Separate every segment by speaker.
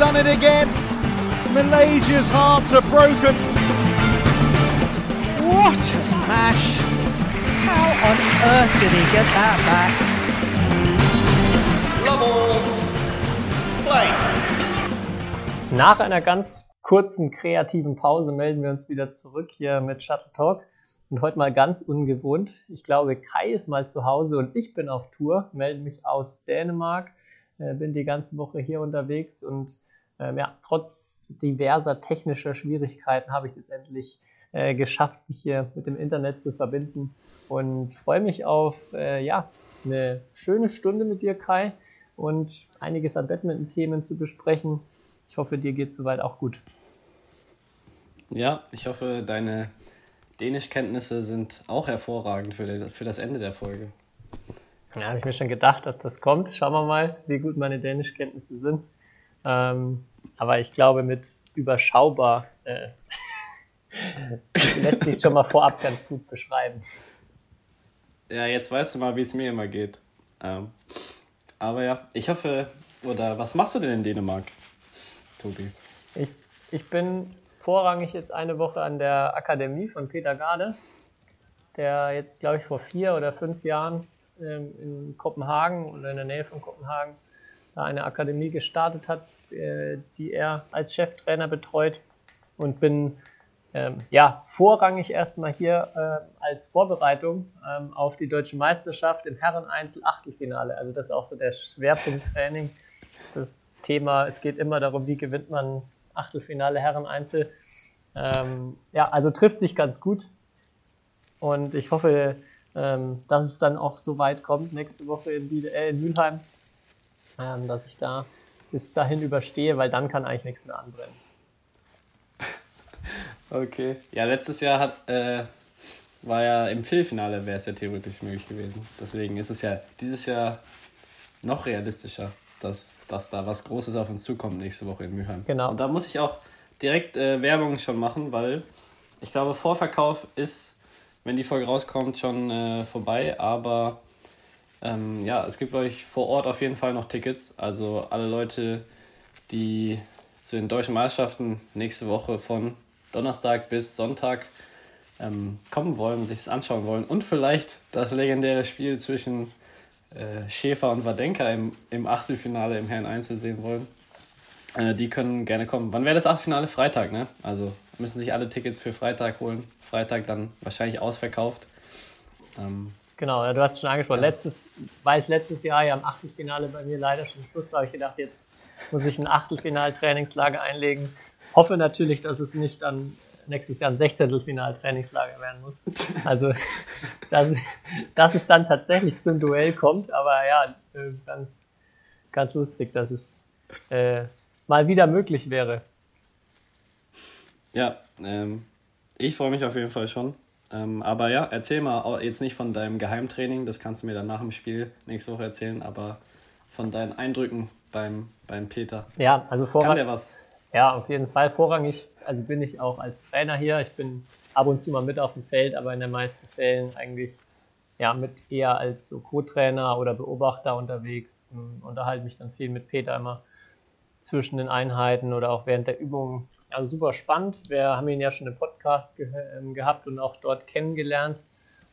Speaker 1: done it again. Malaysia's hearts are broken.
Speaker 2: What a smash! How on earth did he get that back?
Speaker 3: Love all. Play.
Speaker 4: Nach einer ganz kurzen kreativen Pause melden wir uns wieder zurück hier mit Shuttle Talk. Und heute mal ganz ungewohnt. Ich glaube, Kai ist mal zu Hause und ich bin auf Tour, melde mich aus Dänemark, äh, bin die ganze Woche hier unterwegs und ähm, ja, trotz diverser technischer Schwierigkeiten habe ich es jetzt endlich äh, geschafft, mich hier mit dem Internet zu verbinden und freue mich auf äh, ja, eine schöne Stunde mit dir, Kai, und einiges an Badminton-Themen zu besprechen. Ich hoffe, dir geht es soweit auch gut.
Speaker 5: Ja, ich hoffe, deine Dänischkenntnisse sind auch hervorragend für, die, für das Ende der Folge.
Speaker 4: Ja, habe ich mir schon gedacht, dass das kommt. Schauen wir mal, wie gut meine Dänischkenntnisse sind. Ähm, aber ich glaube, mit überschaubar äh, lässt sich schon mal vorab ganz gut beschreiben.
Speaker 5: Ja, jetzt weißt du mal, wie es mir immer geht. Ähm, aber ja, ich hoffe, oder was machst du denn in Dänemark, Tobi?
Speaker 4: Ich, ich bin vorrangig jetzt eine Woche an der Akademie von Peter Garde, der jetzt, glaube ich, vor vier oder fünf Jahren ähm, in Kopenhagen oder in der Nähe von Kopenhagen da eine Akademie gestartet hat, äh, die er als Cheftrainer betreut und bin ähm, ja, vorrangig erstmal hier äh, als Vorbereitung ähm, auf die deutsche Meisterschaft im Herren-Einzel-Achtelfinale. Also das ist auch so der Schwerpunkttraining. Das Thema, es geht immer darum, wie gewinnt man Achtelfinale Herren-Einzel. Ähm, ja, also trifft sich ganz gut. Und ich hoffe, ähm, dass es dann auch so weit kommt, nächste Woche in, Biel äh, in Mülheim, ähm, dass ich da bis dahin überstehe, weil dann kann eigentlich nichts mehr anbrennen.
Speaker 5: Okay. Ja, letztes Jahr hat, äh, war ja im Viertelfinale, wäre es ja theoretisch möglich gewesen. Deswegen ist es ja dieses Jahr noch realistischer, dass, dass da was Großes auf uns zukommt nächste Woche in Mülheim.
Speaker 4: Genau.
Speaker 5: Und da muss ich auch direkt äh, Werbung schon machen, weil ich glaube, Vorverkauf ist, wenn die Folge rauskommt, schon äh, vorbei. Aber ähm, ja, es gibt euch vor Ort auf jeden Fall noch Tickets. Also alle Leute, die zu den deutschen Meisterschaften nächste Woche von Donnerstag bis Sonntag ähm, kommen wollen, sich das anschauen wollen und vielleicht das legendäre Spiel zwischen äh, Schäfer und Wadenka im, im Achtelfinale im Herren Einzel sehen wollen, äh, die können gerne kommen. Wann wäre das Achtelfinale? Freitag, ne? Also müssen sich alle Tickets für Freitag holen. Freitag dann wahrscheinlich ausverkauft. Ähm,
Speaker 4: Genau, du hast es schon angesprochen. Letztes, weil es letztes Jahr ja im Achtelfinale bei mir leider schon Schluss war, habe ich gedacht, jetzt muss ich ein Achtelfinal-Trainingslager einlegen. Hoffe natürlich, dass es nicht dann nächstes Jahr ein Sechzehntelfinal-Trainingslager werden muss. Also, dass, dass es dann tatsächlich zum Duell kommt, aber ja, äh, ganz, ganz lustig, dass es äh, mal wieder möglich wäre.
Speaker 5: Ja, ähm, ich freue mich auf jeden Fall schon. Ähm, aber ja, erzähl mal jetzt nicht von deinem Geheimtraining, das kannst du mir dann nach dem Spiel nächste Woche erzählen, aber von deinen Eindrücken beim, beim Peter.
Speaker 4: Ja, also
Speaker 5: Kann
Speaker 4: vorrangig.
Speaker 5: der was?
Speaker 4: Ja, auf jeden Fall vorrangig. Also bin ich auch als Trainer hier. Ich bin ab und zu mal mit auf dem Feld, aber in den meisten Fällen eigentlich ja mit eher als so Co-Trainer oder Beobachter unterwegs. Unterhalte mich dann viel mit Peter immer zwischen den Einheiten oder auch während der Übungen. Also super spannend. Wir haben ihn ja schon im Podcast ge ähm, gehabt und auch dort kennengelernt.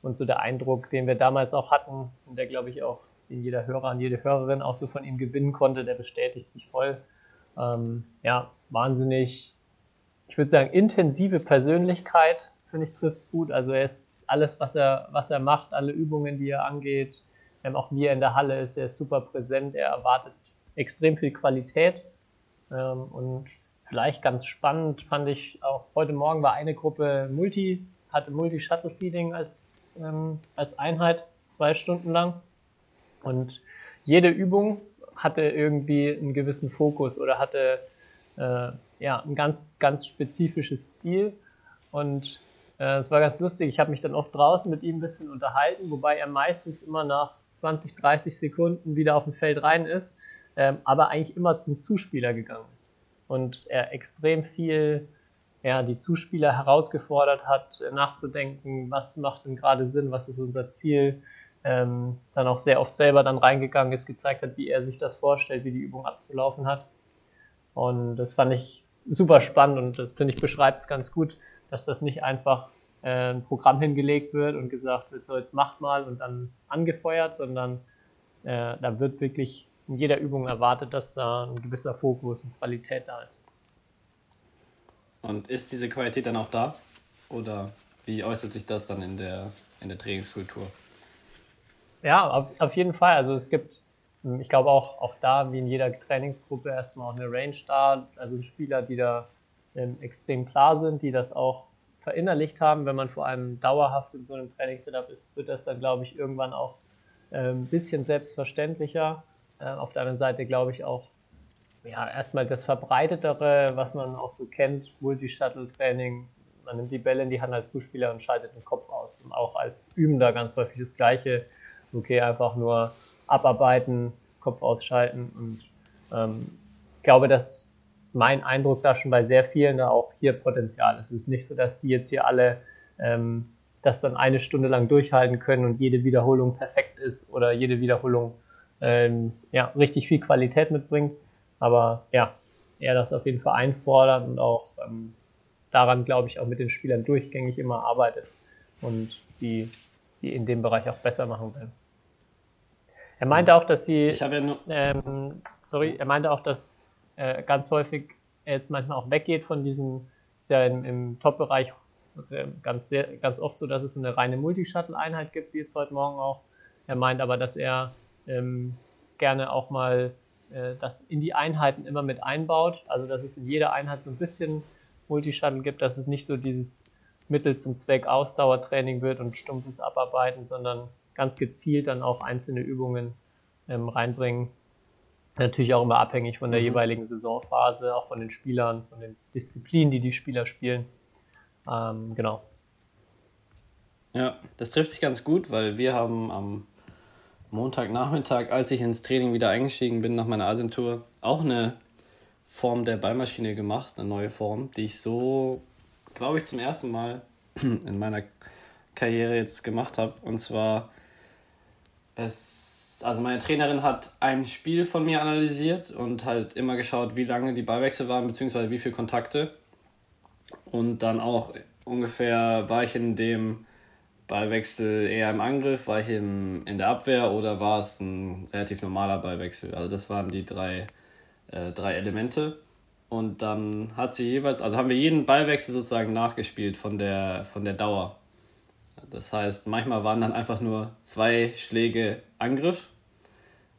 Speaker 4: Und so der Eindruck, den wir damals auch hatten, und der glaube ich auch jeder Hörer und jede Hörerin auch so von ihm gewinnen konnte, der bestätigt sich voll. Ähm, ja, wahnsinnig, ich würde sagen, intensive Persönlichkeit, finde ich, trifft es gut. Also er ist alles, was er, was er macht, alle Übungen, die er angeht, ähm, auch wie er in der Halle ist, er ist super präsent, er erwartet extrem viel Qualität. Ähm, und vielleicht ganz spannend fand ich auch, heute Morgen war eine Gruppe Multi, hatte Multi-Shuttle-Feeding als, ähm, als Einheit, zwei Stunden lang. Und jede Übung hatte irgendwie einen gewissen Fokus oder hatte äh, ja, ein ganz, ganz spezifisches Ziel. Und äh, es war ganz lustig. Ich habe mich dann oft draußen mit ihm ein bisschen unterhalten, wobei er meistens immer nach 20, 30 Sekunden wieder auf dem Feld rein ist, ähm, aber eigentlich immer zum Zuspieler gegangen ist. Und er extrem viel ja, die Zuspieler herausgefordert hat, nachzudenken, was macht denn gerade Sinn, was ist unser Ziel, ähm, dann auch sehr oft selber dann reingegangen ist, gezeigt hat, wie er sich das vorstellt, wie die Übung abzulaufen hat. Und das fand ich super spannend und das finde ich beschreibt es ganz gut, dass das nicht einfach äh, ein Programm hingelegt wird und gesagt wird, so jetzt macht mal und dann angefeuert, sondern äh, da wird wirklich in jeder Übung erwartet, dass da ein gewisser Fokus und Qualität da ist.
Speaker 5: Und ist diese Qualität dann auch da? Oder wie äußert sich das dann in der, in der Trainingskultur?
Speaker 4: Ja, auf, auf jeden Fall. Also es gibt, ich glaube auch, auch da, wie in jeder Trainingsgruppe, erstmal auch eine Range da. Also Spieler, die da ähm, extrem klar sind, die das auch verinnerlicht haben. Wenn man vor allem dauerhaft in so einem Trainingssetup ist, wird das dann, glaube ich, irgendwann auch ein ähm, bisschen selbstverständlicher. Äh, auf der anderen Seite glaube ich auch, ja, erstmal das Verbreitetere, was man auch so kennt, Multi-Shuttle-Training. Man nimmt die Bälle in die Hand als Zuspieler und schaltet den Kopf aus. Und auch als Übender ganz häufig das Gleiche. Okay, einfach nur abarbeiten, Kopf ausschalten. Und ähm, ich glaube, dass mein Eindruck da schon bei sehr vielen da auch hier Potenzial ist. Es ist nicht so, dass die jetzt hier alle ähm, das dann eine Stunde lang durchhalten können und jede Wiederholung perfekt ist oder jede Wiederholung ähm, ja, richtig viel Qualität mitbringt. Aber ja, er das auf jeden Fall einfordert und auch ähm, daran, glaube ich, auch mit den Spielern durchgängig immer arbeitet und sie, sie in dem Bereich auch besser machen will. Er meinte auch, dass sie.
Speaker 5: Ich habe ja nur.
Speaker 4: Ähm, sorry, er meinte auch, dass äh, ganz häufig er jetzt manchmal auch weggeht von diesem, ist ja im, im Top-Bereich äh, ganz, ganz oft so, dass es eine reine Multi-Shuttle-Einheit gibt, wie jetzt heute Morgen auch. Er meint aber, dass er ähm, gerne auch mal äh, das in die Einheiten immer mit einbaut. Also dass es in jeder Einheit so ein bisschen Multishuttle gibt, dass es nicht so dieses Mittel zum Zweck Ausdauertraining wird und stumpfes Abarbeiten, sondern ganz gezielt dann auch einzelne Übungen ähm, reinbringen. Natürlich auch immer abhängig von der mhm. jeweiligen Saisonphase, auch von den Spielern, von den Disziplinen, die die Spieler spielen. Ähm, genau.
Speaker 5: Ja, das trifft sich ganz gut, weil wir haben am Montagnachmittag, als ich ins Training wieder eingestiegen bin nach meiner Asientour, auch eine Form der Ballmaschine gemacht, eine neue Form, die ich so, glaube ich, zum ersten Mal in meiner Karriere jetzt gemacht habe. Und zwar, es, also meine Trainerin hat ein Spiel von mir analysiert und halt immer geschaut, wie lange die Ballwechsel waren, beziehungsweise wie viele Kontakte. Und dann auch ungefähr war ich in dem Ballwechsel eher im Angriff, war ich im, in der Abwehr oder war es ein relativ normaler Ballwechsel? Also das waren die drei, äh, drei Elemente. Und dann hat sie jeweils, also haben wir jeden Ballwechsel sozusagen nachgespielt von der, von der Dauer. Das heißt, manchmal waren dann einfach nur zwei Schläge Angriff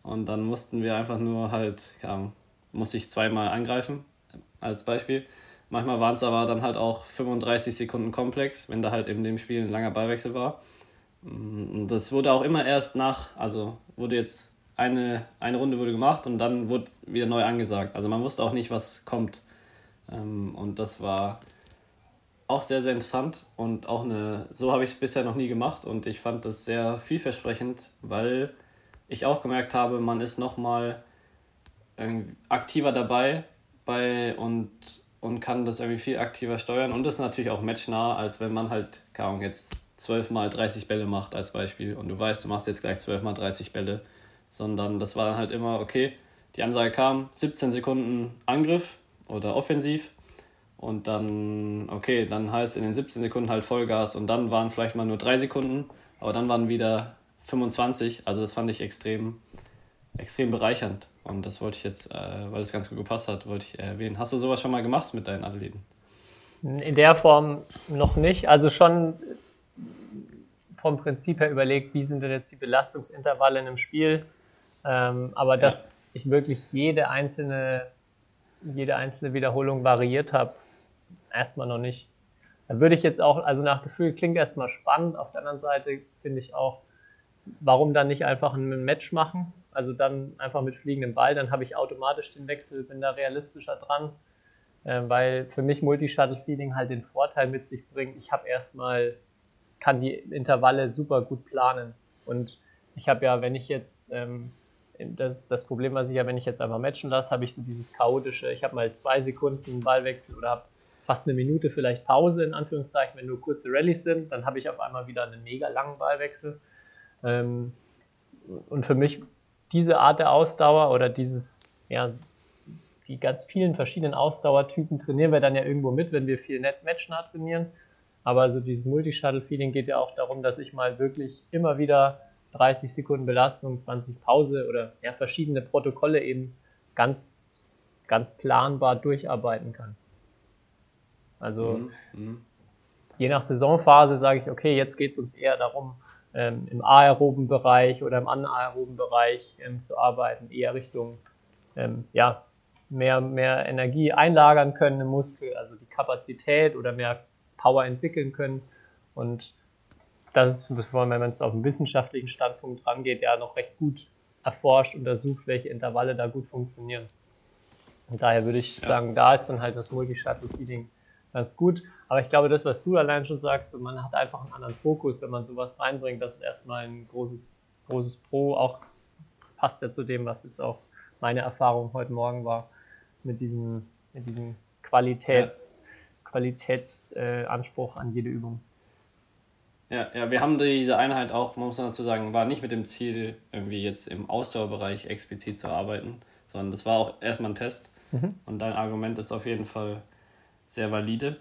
Speaker 5: und dann mussten wir einfach nur halt, ja, musste ich zweimal angreifen als Beispiel. Manchmal waren es aber dann halt auch 35 Sekunden komplex, wenn da halt in dem Spiel ein langer Ballwechsel war. Und das wurde auch immer erst nach, also wurde jetzt eine, eine Runde wurde gemacht und dann wurde wieder neu angesagt. Also man wusste auch nicht, was kommt. Ähm, und das war auch sehr, sehr interessant und auch eine, so habe ich es bisher noch nie gemacht und ich fand das sehr vielversprechend, weil ich auch gemerkt habe, man ist nochmal aktiver dabei bei und und kann das irgendwie viel aktiver steuern und ist natürlich auch matchnah, als wenn man halt, keine Ahnung, jetzt 12 mal 30 Bälle macht als Beispiel und du weißt, du machst jetzt gleich 12 mal 30 Bälle, sondern das war dann halt immer, okay, die Ansage kam, 17 Sekunden Angriff oder offensiv und dann, okay, dann heißt in den 17 Sekunden halt Vollgas und dann waren vielleicht mal nur 3 Sekunden, aber dann waren wieder 25, also das fand ich extrem, extrem bereichernd. Und das wollte ich jetzt, äh, weil es ganz gut gepasst hat, wollte ich erwähnen. Hast du sowas schon mal gemacht mit deinen Athleten?
Speaker 4: In der Form noch nicht. Also schon vom Prinzip her überlegt, wie sind denn jetzt die Belastungsintervalle in einem Spiel. Ähm, aber ja. dass ich wirklich jede einzelne, jede einzelne Wiederholung variiert habe, erstmal noch nicht. Da würde ich jetzt auch, also nach Gefühl klingt erstmal spannend. Auf der anderen Seite finde ich auch, warum dann nicht einfach ein Match machen? Also dann einfach mit fliegendem Ball, dann habe ich automatisch den Wechsel, bin da realistischer dran, äh, weil für mich Multi-Shuttle-Feeding halt den Vorteil mit sich bringt, ich habe erstmal, kann die Intervalle super gut planen. Und ich habe ja, wenn ich jetzt, ähm, das, das Problem, was ich ja, wenn ich jetzt einfach matchen lasse, habe ich so dieses chaotische, ich habe mal zwei Sekunden Ballwechsel oder habe fast eine Minute vielleicht Pause, in Anführungszeichen, wenn nur kurze Rallyes sind, dann habe ich auf einmal wieder einen mega langen Ballwechsel. Ähm, und für mich diese Art der Ausdauer oder dieses, ja, die ganz vielen verschiedenen Ausdauertypen trainieren wir dann ja irgendwo mit, wenn wir viel matchnah trainieren. Aber so dieses Multi-Shuttle-Feeling geht ja auch darum, dass ich mal wirklich immer wieder 30 Sekunden Belastung, 20 Pause oder ja, verschiedene Protokolle eben ganz, ganz planbar durcharbeiten kann. Also mhm. mhm. je nach Saisonphase sage ich, okay, jetzt geht es uns eher darum, ähm, im aeroben Bereich oder im anaeroben Bereich ähm, zu arbeiten, eher Richtung ähm, ja, mehr, mehr Energie einlagern können im Muskel, also die Kapazität oder mehr Power entwickeln können. Und das ist, wenn man es auf einen wissenschaftlichen Standpunkt rangeht, ja noch recht gut erforscht, untersucht, welche Intervalle da gut funktionieren. Und daher würde ich ja. sagen, da ist dann halt das Multi-Shuttle-Feeding ganz gut. Aber ich glaube, das, was du allein schon sagst, man hat einfach einen anderen Fokus, wenn man sowas reinbringt. Das ist erstmal ein großes, großes Pro. Auch passt ja zu dem, was jetzt auch meine Erfahrung heute Morgen war, mit diesem, mit diesem Qualitäts, ja. Qualitätsanspruch äh, an jede Übung.
Speaker 5: Ja, ja, wir haben diese Einheit auch, man muss dazu sagen, war nicht mit dem Ziel, irgendwie jetzt im Ausdauerbereich explizit zu arbeiten, sondern das war auch erstmal ein Test. Mhm. Und dein Argument ist auf jeden Fall sehr valide.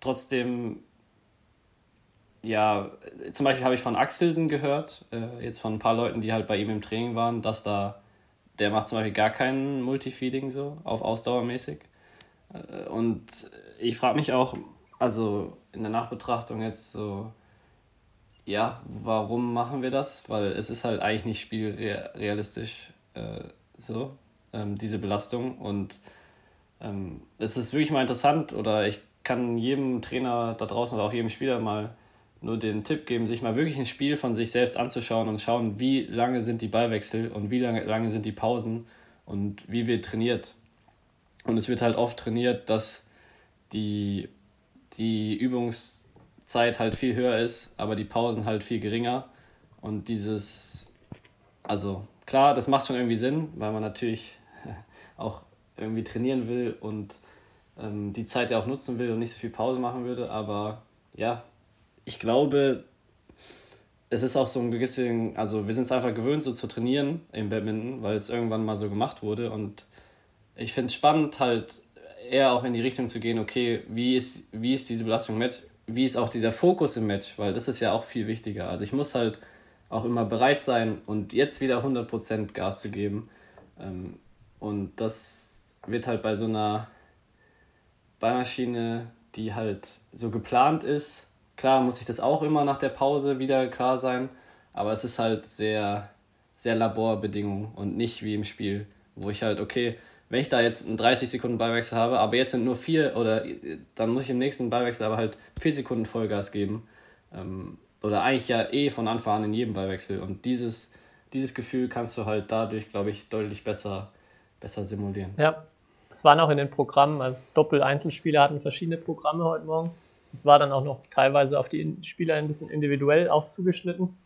Speaker 5: Trotzdem, ja, zum Beispiel habe ich von Axelsen gehört, äh, jetzt von ein paar Leuten, die halt bei ihm im Training waren, dass da, der macht zum Beispiel gar keinen Multifeeding so, auf Ausdauermäßig. Äh, und ich frage mich auch, also in der Nachbetrachtung jetzt so, ja, warum machen wir das? Weil es ist halt eigentlich nicht spielrealistisch äh, so, ähm, diese Belastung. Und ähm, es ist wirklich mal interessant oder ich kann jedem Trainer da draußen oder auch jedem Spieler mal nur den Tipp geben, sich mal wirklich ein Spiel von sich selbst anzuschauen und schauen, wie lange sind die Ballwechsel und wie lange, lange sind die Pausen und wie wird trainiert. Und es wird halt oft trainiert, dass die, die Übungszeit halt viel höher ist, aber die Pausen halt viel geringer. Und dieses, also klar, das macht schon irgendwie Sinn, weil man natürlich auch irgendwie trainieren will und ähm, die Zeit ja auch nutzen will und nicht so viel Pause machen würde. Aber ja, ich glaube, es ist auch so ein bisschen, also wir sind es einfach gewöhnt, so zu trainieren im Badminton, weil es irgendwann mal so gemacht wurde. Und ich finde es spannend, halt eher auch in die Richtung zu gehen, okay, wie ist, wie ist diese Belastung im Match, wie ist auch dieser Fokus im Match, weil das ist ja auch viel wichtiger. Also ich muss halt auch immer bereit sein und jetzt wieder 100% Gas zu geben. Ähm, und das wird halt bei so einer Beimaschine, die halt so geplant ist, klar muss ich das auch immer nach der Pause wieder klar sein, aber es ist halt sehr, sehr Laborbedingungen und nicht wie im Spiel, wo ich halt, okay, wenn ich da jetzt einen 30 Sekunden Beiwechsel habe, aber jetzt sind nur vier oder dann muss ich im nächsten Beiwechsel aber halt vier Sekunden Vollgas geben. Ähm, oder eigentlich ja eh von Anfang an in jedem Beiwechsel. Und dieses, dieses Gefühl kannst du halt dadurch, glaube ich, deutlich besser, besser simulieren.
Speaker 4: Ja, es waren auch in den Programmen, als Doppel-Einzelspieler hatten verschiedene Programme heute Morgen. Es war dann auch noch teilweise auf die Spieler ein bisschen individuell auch zugeschnitten.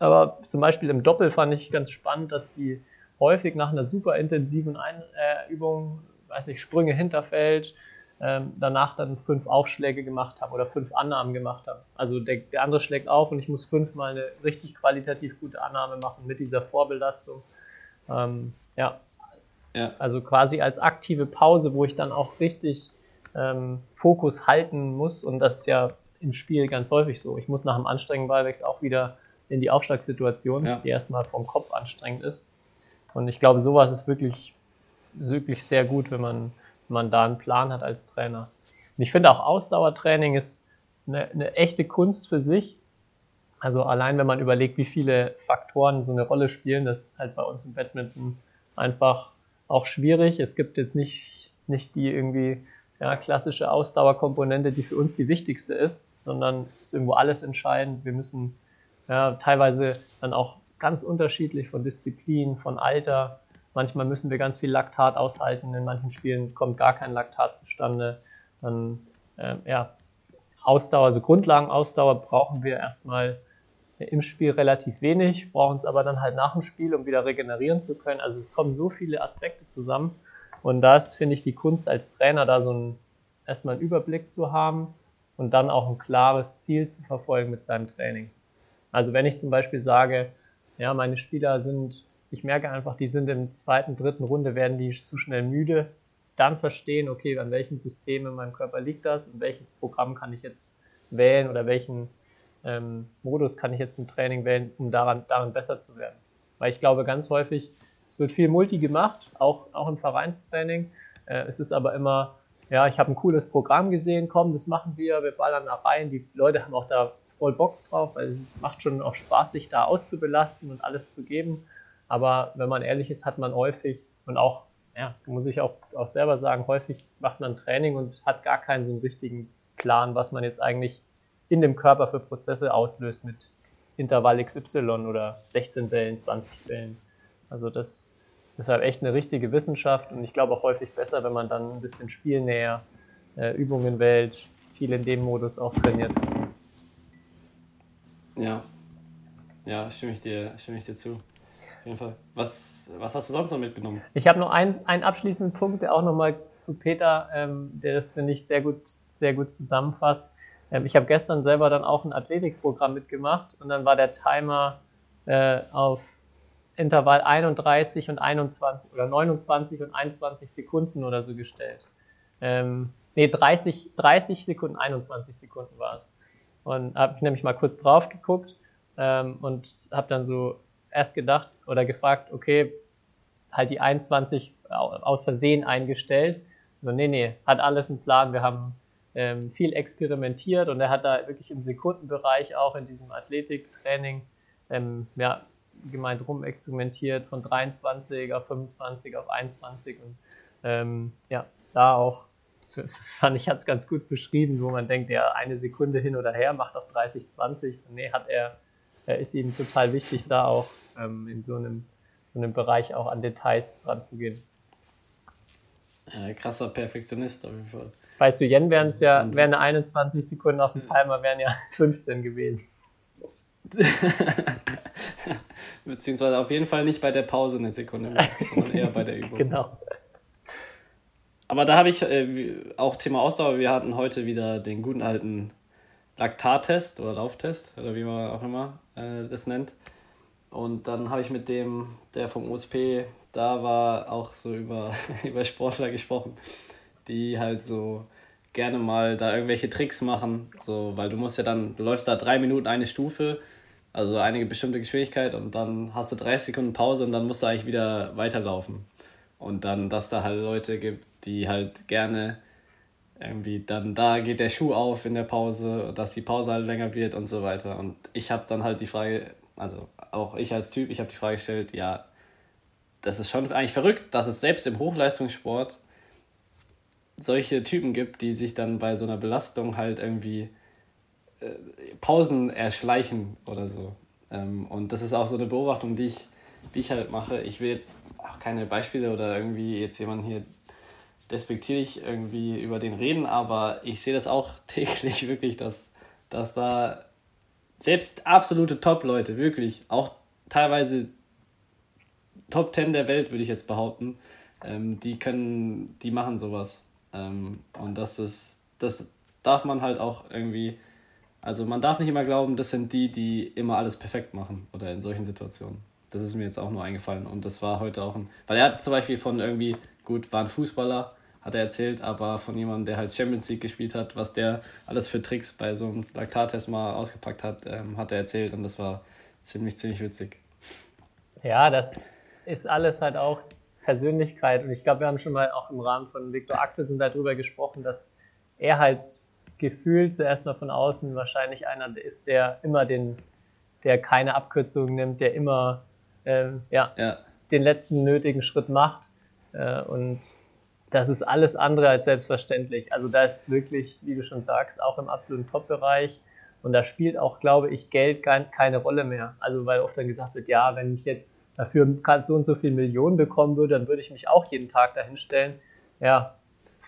Speaker 4: Aber zum Beispiel im Doppel fand ich ganz spannend, dass die häufig nach einer super intensiven Ein äh, Übung, weiß nicht, Sprünge Hinterfeld, ähm, danach dann fünf Aufschläge gemacht haben oder fünf Annahmen gemacht haben. Also der, der andere schlägt auf und ich muss fünfmal eine richtig qualitativ gute Annahme machen mit dieser Vorbelastung. Ähm, ja, ja. Also quasi als aktive Pause, wo ich dann auch richtig ähm, Fokus halten muss. Und das ist ja im Spiel ganz häufig so. Ich muss nach einem anstrengenden Ballwechsel auch wieder in die Aufschlagssituation, ja. die erstmal vom Kopf anstrengend ist. Und ich glaube, sowas ist wirklich, wirklich sehr gut, wenn man, wenn man da einen Plan hat als Trainer. Und ich finde auch Ausdauertraining ist eine, eine echte Kunst für sich. Also allein wenn man überlegt, wie viele Faktoren so eine Rolle spielen, das ist halt bei uns im Badminton einfach auch schwierig. Es gibt jetzt nicht, nicht die irgendwie ja, klassische Ausdauerkomponente, die für uns die wichtigste ist, sondern ist irgendwo alles entscheidend. Wir müssen ja, teilweise dann auch ganz unterschiedlich von Disziplin, von Alter. Manchmal müssen wir ganz viel Laktat aushalten, in manchen Spielen kommt gar kein Laktat zustande. Dann, äh, ja, Ausdauer, also Grundlagenausdauer brauchen wir erstmal im Spiel relativ wenig, brauchen es aber dann halt nach dem Spiel, um wieder regenerieren zu können. Also es kommen so viele Aspekte zusammen. Und da ist, finde ich, die Kunst als Trainer, da so ein, erstmal einen Überblick zu haben und dann auch ein klares Ziel zu verfolgen mit seinem Training. Also wenn ich zum Beispiel sage, ja, meine Spieler sind ich merke einfach, die sind im zweiten, dritten Runde, werden die zu schnell müde. Dann verstehen, okay, an welchem System in meinem Körper liegt das und welches Programm kann ich jetzt wählen oder welchen ähm, Modus kann ich jetzt im Training wählen, um daran, daran besser zu werden. Weil ich glaube, ganz häufig, es wird viel Multi gemacht, auch, auch im Vereinstraining. Äh, es ist aber immer, ja, ich habe ein cooles Programm gesehen, komm, das machen wir, wir ballern da rein. Die Leute haben auch da voll Bock drauf, weil es macht schon auch Spaß, sich da auszubelasten und alles zu geben. Aber wenn man ehrlich ist, hat man häufig und auch, ja, muss ich auch, auch selber sagen, häufig macht man Training und hat gar keinen so einen richtigen Plan, was man jetzt eigentlich in dem Körper für Prozesse auslöst mit Intervall XY oder 16 Bällen, 20 Bällen. Also das, deshalb echt eine richtige Wissenschaft und ich glaube auch häufig besser, wenn man dann ein bisschen spielnäher äh, Übungen wählt, viel in dem Modus auch trainiert.
Speaker 5: Ja, ja, stimme ich dir, stimme ich dir zu. Auf jeden Fall. Was, was hast du sonst noch mitgenommen?
Speaker 4: Ich habe noch einen, einen abschließenden Punkt, der auch nochmal zu Peter, ähm, der das, finde ich, sehr gut, sehr gut zusammenfasst. Ähm, ich habe gestern selber dann auch ein Athletikprogramm mitgemacht und dann war der Timer äh, auf Intervall 31 und 21 oder 29 und 21 Sekunden oder so gestellt. Ähm, nee, 30, 30 Sekunden, 21 Sekunden war es. Und habe ich nämlich mal kurz drauf geguckt ähm, und habe dann so erst gedacht oder gefragt, okay, halt die 21 aus Versehen eingestellt. So, nee, nee, hat alles einen Plan. Wir haben ähm, viel experimentiert und er hat da wirklich im Sekundenbereich auch in diesem Athletiktraining ähm, ja, gemeint rum experimentiert von 23 auf 25 auf 21 und ähm, ja, da auch fand ich, hat es ganz gut beschrieben, wo man denkt, ja, eine Sekunde hin oder her macht auf 30, 20. Nee, hat er, er ist ihm total wichtig, da auch ähm, in so einem, so einem Bereich auch an Details ranzugehen.
Speaker 5: Ja, krasser Perfektionist auf jeden Fall.
Speaker 4: Weißt du, Jen wären es ja, wären 21 Sekunden auf dem Timer, wären ja 15 gewesen.
Speaker 5: Beziehungsweise auf jeden Fall nicht bei der Pause eine Sekunde mehr, sondern eher bei der Übung.
Speaker 4: Genau.
Speaker 5: Aber da habe ich äh, auch Thema Ausdauer. Wir hatten heute wieder den guten alten Laktattest oder Lauftest oder wie man auch immer äh, das nennt. Und dann habe ich mit dem, der vom USP da war, auch so über, über Sportler gesprochen die halt so gerne mal da irgendwelche Tricks machen, so, weil du musst ja dann, du läufst da drei Minuten eine Stufe, also eine bestimmte Geschwindigkeit und dann hast du 30 Sekunden Pause und dann musst du eigentlich wieder weiterlaufen. Und dann, dass da halt Leute gibt, die halt gerne irgendwie dann, da geht der Schuh auf in der Pause, dass die Pause halt länger wird und so weiter. Und ich habe dann halt die Frage, also auch ich als Typ, ich habe die Frage gestellt, ja, das ist schon eigentlich verrückt, dass es selbst im Hochleistungssport solche Typen gibt, die sich dann bei so einer Belastung halt irgendwie äh, Pausen erschleichen oder so. Ähm, und das ist auch so eine Beobachtung, die ich, die ich halt mache. Ich will jetzt auch keine Beispiele oder irgendwie jetzt jemanden hier despektierlich irgendwie über den reden, aber ich sehe das auch täglich wirklich, dass, dass da selbst absolute Top-Leute, wirklich, auch teilweise Top 10 der Welt, würde ich jetzt behaupten, ähm, die können, die machen sowas. Ähm, und das ist, das darf man halt auch irgendwie, also man darf nicht immer glauben, das sind die, die immer alles perfekt machen oder in solchen Situationen. Das ist mir jetzt auch nur eingefallen und das war heute auch ein, weil er hat zum Beispiel von irgendwie, gut, war ein Fußballer, hat er erzählt, aber von jemandem, der halt Champions League gespielt hat, was der alles für Tricks bei so einem Laktattest mal ausgepackt hat, ähm, hat er erzählt und das war ziemlich, ziemlich witzig.
Speaker 4: Ja, das ist alles halt auch Persönlichkeit. Und ich glaube, wir haben schon mal auch im Rahmen von Viktor Axelsen darüber gesprochen, dass er halt gefühlt zuerst mal von außen wahrscheinlich einer ist, der immer den, der keine Abkürzungen nimmt, der immer ähm, ja, ja, den letzten nötigen Schritt macht. Äh, und das ist alles andere als selbstverständlich. Also da ist wirklich, wie du schon sagst, auch im absoluten Top-Bereich. Und da spielt auch, glaube ich, Geld keine Rolle mehr. Also weil oft dann gesagt wird, ja, wenn ich jetzt dafür so und so viel Millionen bekommen würde, dann würde ich mich auch jeden Tag dahin stellen. Ja.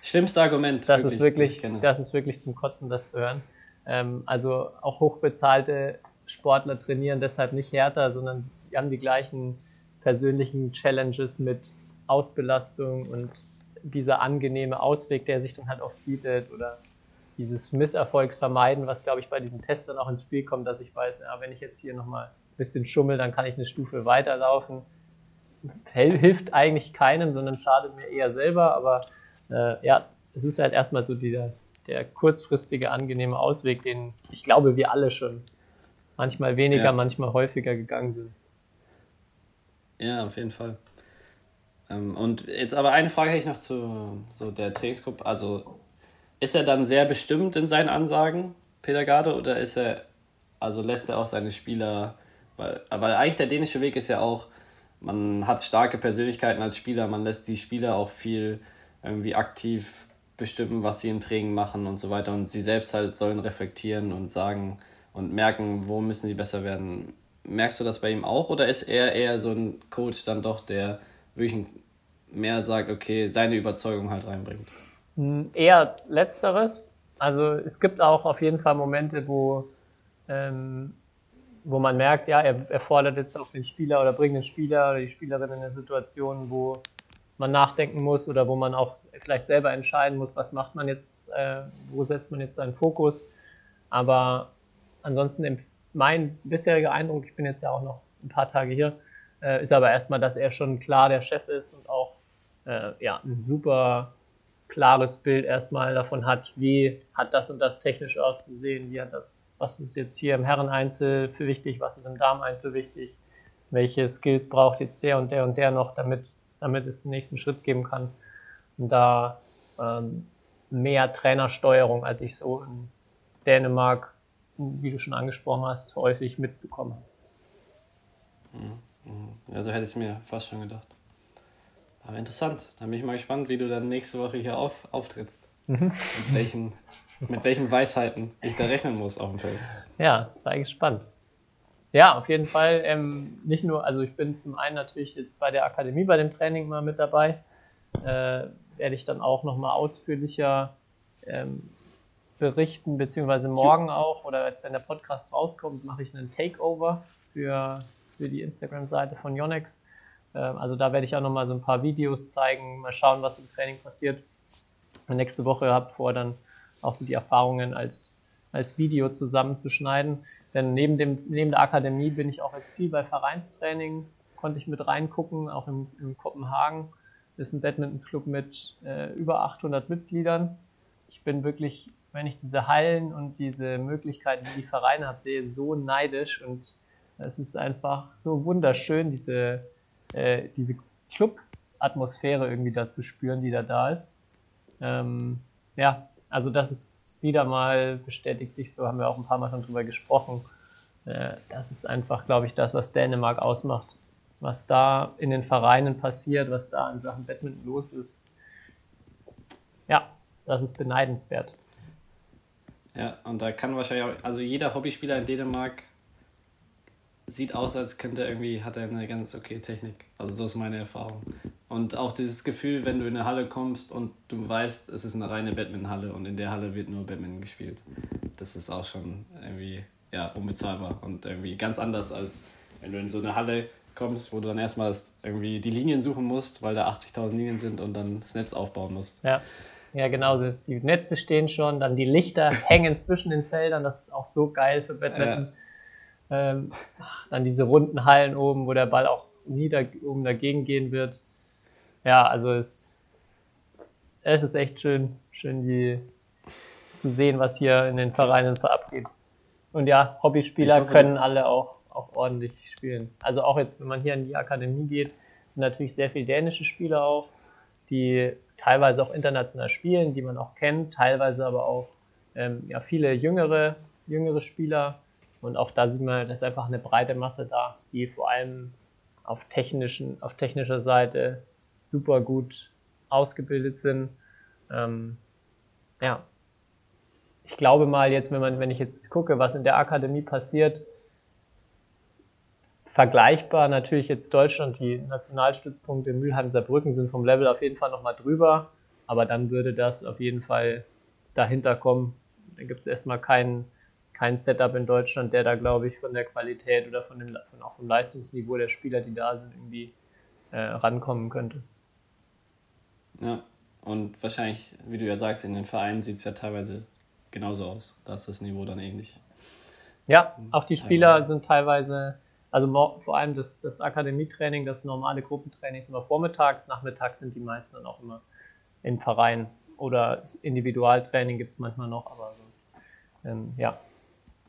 Speaker 5: Schlimmste Argument.
Speaker 4: Das wirklich, ist wirklich, das ist wirklich zum Kotzen, das zu hören. Ähm, also auch hochbezahlte Sportler trainieren deshalb nicht härter, sondern die haben die gleichen persönlichen Challenges mit Ausbelastung und dieser angenehme Ausweg, der sich dann halt oft bietet oder dieses Misserfolgs vermeiden, was glaube ich bei diesen Testern auch ins Spiel kommt, dass ich weiß, ja, wenn ich jetzt hier nochmal bisschen schummel, dann kann ich eine Stufe weiterlaufen. hilft eigentlich keinem, sondern schadet mir eher selber. Aber äh, ja, es ist halt erstmal so der, der kurzfristige, angenehme Ausweg, den ich glaube, wir alle schon manchmal weniger, ja. manchmal häufiger gegangen sind.
Speaker 5: Ja, auf jeden Fall. Ähm, und jetzt aber eine Frage hätte ich noch zu so der Trainingsgruppe. Also ist er dann sehr bestimmt in seinen Ansagen, Peter Garde, oder ist er, also lässt er auch seine Spieler, weil, weil eigentlich der dänische Weg ist ja auch, man hat starke Persönlichkeiten als Spieler, man lässt die Spieler auch viel irgendwie aktiv bestimmen, was sie im Training machen und so weiter. Und sie selbst halt sollen reflektieren und sagen und merken, wo müssen sie besser werden. Merkst du das bei ihm auch oder ist er eher so ein Coach dann doch, der wirklich mehr sagt, okay, seine Überzeugung halt reinbringt?
Speaker 4: Eher letzteres. Also es gibt auch auf jeden Fall Momente, wo, ähm, wo man merkt, ja, er, er fordert jetzt auch den Spieler oder bringt den Spieler oder die Spielerin in eine Situation, wo man nachdenken muss oder wo man auch vielleicht selber entscheiden muss, was macht man jetzt, äh, wo setzt man jetzt seinen Fokus. Aber ansonsten mein bisheriger Eindruck, ich bin jetzt ja auch noch ein paar Tage hier, äh, ist aber erstmal, dass er schon klar der Chef ist und auch äh, ja, ein super klares Bild erstmal davon hat, wie hat das und das technisch auszusehen, wie hat das, was ist jetzt hier im Herreneinzel für wichtig, was ist im Dameneinzel wichtig, welche Skills braucht jetzt der und der und der noch, damit damit es den nächsten Schritt geben kann. Und da ähm, mehr Trainersteuerung, als ich so in Dänemark, wie du schon angesprochen hast, häufig mitbekomme.
Speaker 5: Mhm, mhm. Also hätte ich es mir fast schon gedacht. Aber interessant. Da bin ich mal gespannt, wie du dann nächste Woche hier auf, auftrittst. Mhm. Mit, welchen, mit welchen Weisheiten ich da rechnen muss auf dem Feld.
Speaker 4: Ja, sei gespannt. Ja, auf jeden Fall. Ähm, nicht nur, also ich bin zum einen natürlich jetzt bei der Akademie bei dem Training mal mit dabei. Äh, werde ich dann auch nochmal ausführlicher ähm, berichten, beziehungsweise morgen auch oder jetzt, wenn der Podcast rauskommt, mache ich einen Takeover für, für die Instagram-Seite von Yonex. Äh, also da werde ich auch nochmal so ein paar Videos zeigen, mal schauen, was im Training passiert. Nächste Woche habe ich vor, dann auch so die Erfahrungen als, als Video zusammenzuschneiden. Denn neben, dem, neben der Akademie bin ich auch jetzt viel bei Vereinstraining, konnte ich mit reingucken, auch im, im Kopenhagen. Das ist ein Badminton-Club mit äh, über 800 Mitgliedern. Ich bin wirklich, wenn ich diese Hallen und diese Möglichkeiten, die die Vereine haben, sehe, so neidisch und es ist einfach so wunderschön, diese, äh, diese Club-Atmosphäre irgendwie da zu spüren, die da da ist. Ähm, ja, also das ist wieder mal bestätigt sich so, haben wir auch ein paar Mal schon drüber gesprochen. Äh, das ist einfach, glaube ich, das, was Dänemark ausmacht. Was da in den Vereinen passiert, was da in Sachen Badminton los ist. Ja, das ist beneidenswert.
Speaker 5: Ja, und da kann wahrscheinlich auch, also jeder Hobbyspieler in Dänemark sieht aus, als könnte er irgendwie, hat er eine ganz okay Technik. Also so ist meine Erfahrung. Und auch dieses Gefühl, wenn du in eine Halle kommst und du weißt, es ist eine reine Badminton-Halle und in der Halle wird nur Badminton gespielt. Das ist auch schon irgendwie ja, unbezahlbar und irgendwie ganz anders, als wenn du in so eine Halle kommst, wo du dann erstmal irgendwie die Linien suchen musst, weil da 80.000 Linien sind und dann das Netz aufbauen musst.
Speaker 4: Ja. Ja, genau. Die Netze stehen schon, dann die Lichter hängen zwischen den Feldern. Das ist auch so geil für Badminton. Ja. Ähm, dann diese runden Hallen oben, wo der Ball auch nie da, oben dagegen gehen wird. Ja, also es, es ist echt schön, schön die, zu sehen, was hier in den Vereinen abgeht. Und ja, Hobbyspieler hoffe, können alle auch, auch ordentlich spielen. Also auch jetzt, wenn man hier in die Akademie geht, sind natürlich sehr viele dänische Spieler auch, die teilweise auch international spielen, die man auch kennt, teilweise aber auch ähm, ja, viele jüngere, jüngere Spieler, und auch da sieht man, da ist einfach eine breite Masse da, die vor allem auf, technischen, auf technischer Seite super gut ausgebildet sind. Ähm, ja, ich glaube mal jetzt, wenn man, wenn ich jetzt gucke, was in der Akademie passiert, vergleichbar natürlich jetzt Deutschland, die Nationalstützpunkte in Mülheim, Saarbrücken sind vom Level auf jeden Fall nochmal drüber, aber dann würde das auf jeden Fall dahinter kommen. Da gibt es erstmal keinen kein Setup in Deutschland, der da, glaube ich, von der Qualität oder von dem, von auch vom Leistungsniveau der Spieler, die da sind, irgendwie äh, rankommen könnte.
Speaker 5: Ja, und wahrscheinlich, wie du ja sagst, in den Vereinen sieht es ja teilweise genauso aus. Da ist das Niveau dann ähnlich.
Speaker 4: Ja, auch die Spieler sind teilweise, Also vor allem das, das Akademietraining, das normale Gruppentraining ist immer vormittags, nachmittags sind die meisten dann auch immer im Verein. Oder Individualtraining gibt es manchmal noch, aber sonst, ähm, ja,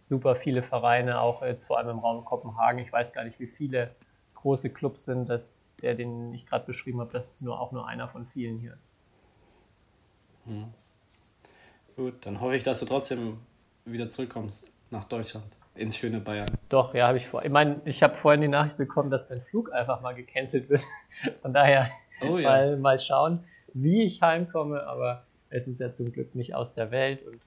Speaker 4: super viele Vereine, auch jetzt vor allem im Raum Kopenhagen. Ich weiß gar nicht, wie viele große Clubs sind, dass der, den ich gerade beschrieben habe, das ist nur auch nur einer von vielen hier.
Speaker 5: Hm. Gut, dann hoffe ich, dass du trotzdem wieder zurückkommst nach Deutschland, ins schöne Bayern.
Speaker 4: Doch, ja, habe ich vor. Ich meine, ich habe vorhin die Nachricht bekommen, dass mein Flug einfach mal gecancelt wird. Von daher oh, ja. mal, mal schauen, wie ich heimkomme, aber es ist ja zum Glück nicht aus der Welt und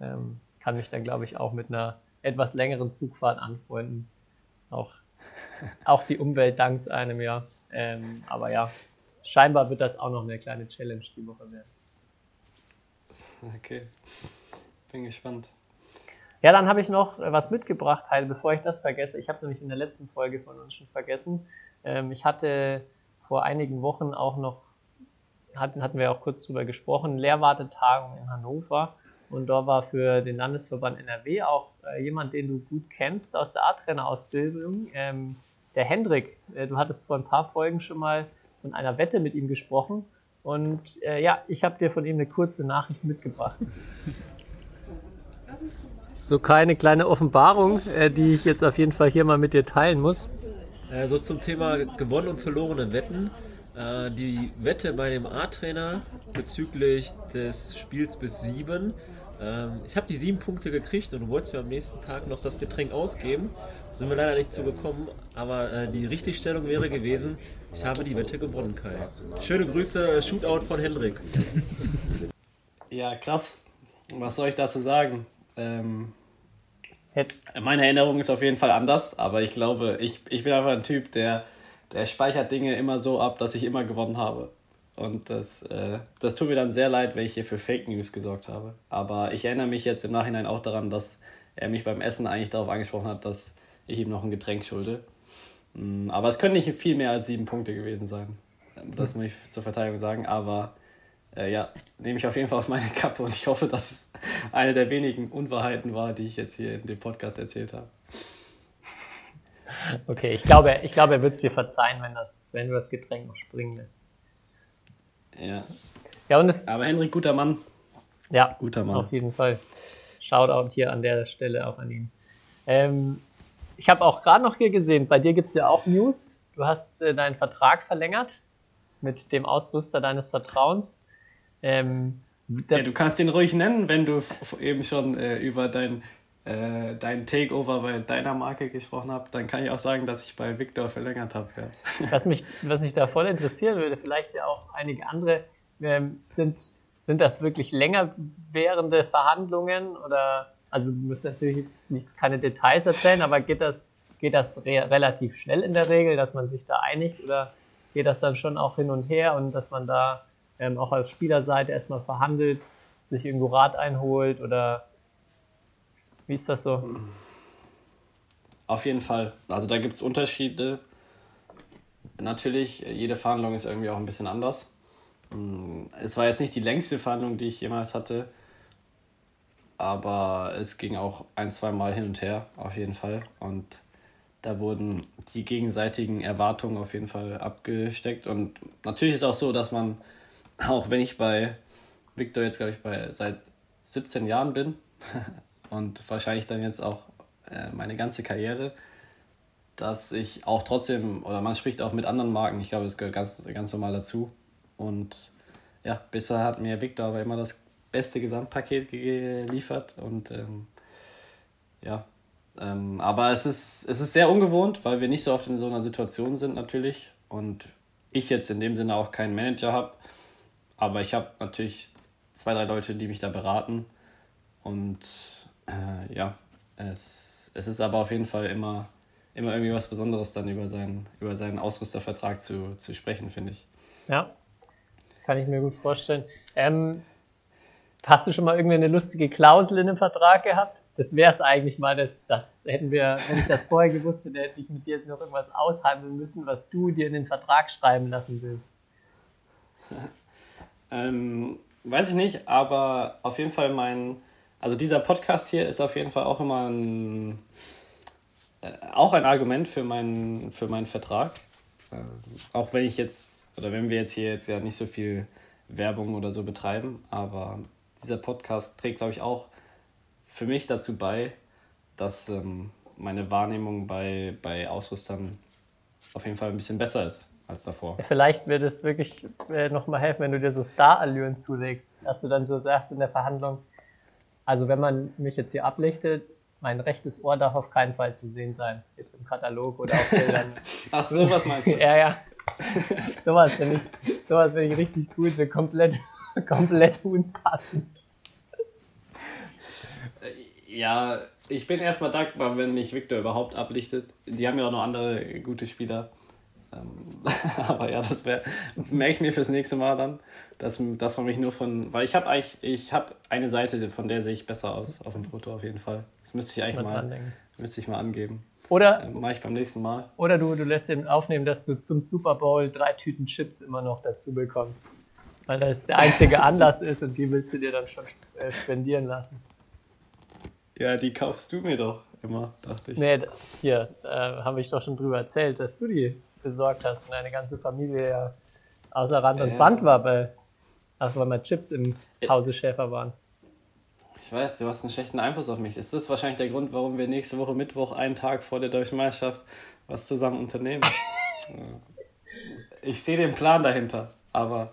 Speaker 4: ähm, kann mich dann, glaube ich, auch mit einer etwas längeren Zugfahrt anfreunden. Auch, auch die Umwelt dankt einem ja. Ähm, aber ja, scheinbar wird das auch noch eine kleine Challenge die Woche werden.
Speaker 5: Okay, bin gespannt.
Speaker 4: Ja, dann habe ich noch äh, was mitgebracht, Heil, bevor ich das vergesse. Ich habe es nämlich in der letzten Folge von uns schon vergessen. Ähm, ich hatte vor einigen Wochen auch noch, hatten, hatten wir auch kurz drüber gesprochen, Lehrwartetagung in Hannover. Und da war für den Landesverband NRW auch äh, jemand, den du gut kennst aus der A-Trainer-Ausbildung, ähm, der Hendrik. Äh, du hattest vor ein paar Folgen schon mal von einer Wette mit ihm gesprochen. Und äh, ja, ich habe dir von ihm eine kurze Nachricht mitgebracht. So keine kleine Offenbarung, äh, die ich jetzt auf jeden Fall hier mal mit dir teilen muss.
Speaker 6: Äh, so zum Thema gewonnen und verlorene Wetten. Äh, die Wette bei dem A-Trainer bezüglich des Spiels bis 7 ähm, ich habe die sieben Punkte gekriegt und du wolltest mir am nächsten Tag noch das Getränk ausgeben. Sind wir leider nicht zugekommen, aber äh, die Richtigstellung wäre gewesen, ich habe die Wette gewonnen, Kai. Schöne Grüße, Shootout von Hendrik.
Speaker 5: Ja, krass. Was soll ich dazu sagen? Ähm, meine Erinnerung ist auf jeden Fall anders, aber ich glaube, ich, ich bin einfach ein Typ, der, der speichert Dinge immer so ab, dass ich immer gewonnen habe. Und das, äh, das tut mir dann sehr leid, wenn ich hier für Fake News gesorgt habe. Aber ich erinnere mich jetzt im Nachhinein auch daran, dass er mich beim Essen eigentlich darauf angesprochen hat, dass ich ihm noch ein Getränk schulde. Mm, aber es können nicht viel mehr als sieben Punkte gewesen sein. Das muss ich zur Verteidigung sagen. Aber äh, ja, nehme ich auf jeden Fall auf meine Kappe und ich hoffe, dass es eine der wenigen Unwahrheiten war, die ich jetzt hier in dem Podcast erzählt habe.
Speaker 4: Okay, ich glaube, ich glaube er wird es dir verzeihen, wenn, das, wenn du das Getränk noch springen lässt.
Speaker 5: Ja.
Speaker 4: ja und es,
Speaker 5: Aber Henrik, guter Mann.
Speaker 4: Ja, guter Mann. Auf jeden Fall. Shoutout hier an der Stelle auch an ihn. Ähm, ich habe auch gerade noch hier gesehen, bei dir gibt es ja auch News. Du hast äh, deinen Vertrag verlängert mit dem Ausrüster deines Vertrauens. Ähm,
Speaker 5: ja, du kannst ihn ruhig nennen, wenn du eben schon äh, über dein, äh, dein Takeover bei deiner Marke gesprochen hast. Dann kann ich auch sagen, dass ich bei Victor verlängert habe. Ja.
Speaker 4: Was, mich, was mich da voll interessieren würde, vielleicht ja auch einige andere, ähm, sind, sind das wirklich länger währende Verhandlungen oder, also du musst natürlich jetzt nicht, keine Details erzählen, aber geht das, geht das re relativ schnell in der Regel, dass man sich da einigt oder geht das dann schon auch hin und her und dass man da ähm, auch als Spielerseite erstmal verhandelt, sich irgendwo Rat einholt oder wie ist das so?
Speaker 5: Auf jeden Fall. Also da gibt es Unterschiede. Natürlich, jede Verhandlung ist irgendwie auch ein bisschen anders. Mm, es war jetzt nicht die längste Verhandlung, die ich jemals hatte, aber es ging auch ein, zwei Mal hin und her, auf jeden Fall. Und da wurden die gegenseitigen Erwartungen auf jeden Fall abgesteckt. Und natürlich ist auch so, dass man auch wenn ich bei Victor jetzt, glaube ich, bei seit 17 Jahren bin und wahrscheinlich dann jetzt auch äh, meine ganze Karriere, dass ich auch trotzdem, oder man spricht auch mit anderen Marken, ich glaube, das gehört ganz, ganz normal dazu. Und ja, bisher hat mir Victor aber immer das beste Gesamtpaket geliefert und ähm, ja, ähm, aber es ist, es ist sehr ungewohnt, weil wir nicht so oft in so einer Situation sind natürlich und ich jetzt in dem Sinne auch keinen Manager habe aber ich habe natürlich zwei, drei Leute, die mich da beraten. Und äh, ja, es, es ist aber auf jeden Fall immer, immer irgendwie was Besonderes, dann über seinen, über seinen Ausrüstervertrag zu, zu sprechen, finde ich.
Speaker 4: Ja, kann ich mir gut vorstellen. Ähm, hast du schon mal irgendeine lustige Klausel in einem Vertrag gehabt? Das wäre es eigentlich mal, das, das hätten wir, wenn ich das vorher gewusst hätte, hätte ich mit dir jetzt noch irgendwas aushandeln müssen, was du dir in den Vertrag schreiben lassen willst.
Speaker 5: Ähm, weiß ich nicht, aber auf jeden Fall mein, also dieser Podcast hier ist auf jeden Fall auch immer ein, äh, auch ein Argument für meinen, für meinen Vertrag. Äh, auch wenn ich jetzt, oder wenn wir jetzt hier jetzt ja nicht so viel Werbung oder so betreiben, aber dieser Podcast trägt, glaube ich, auch für mich dazu bei, dass ähm, meine Wahrnehmung bei, bei Ausrüstern auf jeden Fall ein bisschen besser ist als davor.
Speaker 4: Ja, vielleicht wird es wirklich äh, nochmal helfen, wenn du dir so Star-Allüren zulegst, dass du dann so sagst in der Verhandlung, also wenn man mich jetzt hier ablichtet, mein rechtes Ohr darf auf keinen Fall zu sehen sein, jetzt im Katalog oder auf Bildern.
Speaker 5: Ach, sowas meinst du?
Speaker 4: ja, ja. sowas finde ich, sowas find ich richtig gut, so komplett, komplett unpassend.
Speaker 5: Ja, ich bin erstmal dankbar, wenn mich Victor überhaupt ablichtet. Die haben ja auch noch andere gute Spieler. Ähm, aber ja, das wäre, merke ich mir fürs nächste Mal dann, dass, dass man mich nur von, weil ich habe eigentlich, ich habe eine Seite, von der sehe ich besser aus auf dem Foto auf jeden Fall. Das müsste ich eigentlich mal, müsste ich mal angeben.
Speaker 4: Oder
Speaker 5: ähm, mache ich beim nächsten Mal.
Speaker 4: Oder du, du lässt eben aufnehmen, dass du zum Super Bowl drei Tüten Chips immer noch dazu bekommst. Weil das der einzige Anlass ist und die willst du dir dann schon äh, spendieren lassen.
Speaker 5: Ja, die kaufst du mir doch immer, dachte ich.
Speaker 4: Nee, hier, äh, habe ich doch schon drüber erzählt, dass du die besorgt hast und deine ganze Familie ja außer Rand und Band war, bei, also weil mal Chips im Hause Schäfer waren.
Speaker 5: Ich weiß, du hast einen schlechten Einfluss auf mich. Ist das wahrscheinlich der Grund, warum wir nächste Woche Mittwoch, einen Tag vor der Deutschen Meisterschaft, was zusammen unternehmen? ich sehe den Plan dahinter, aber.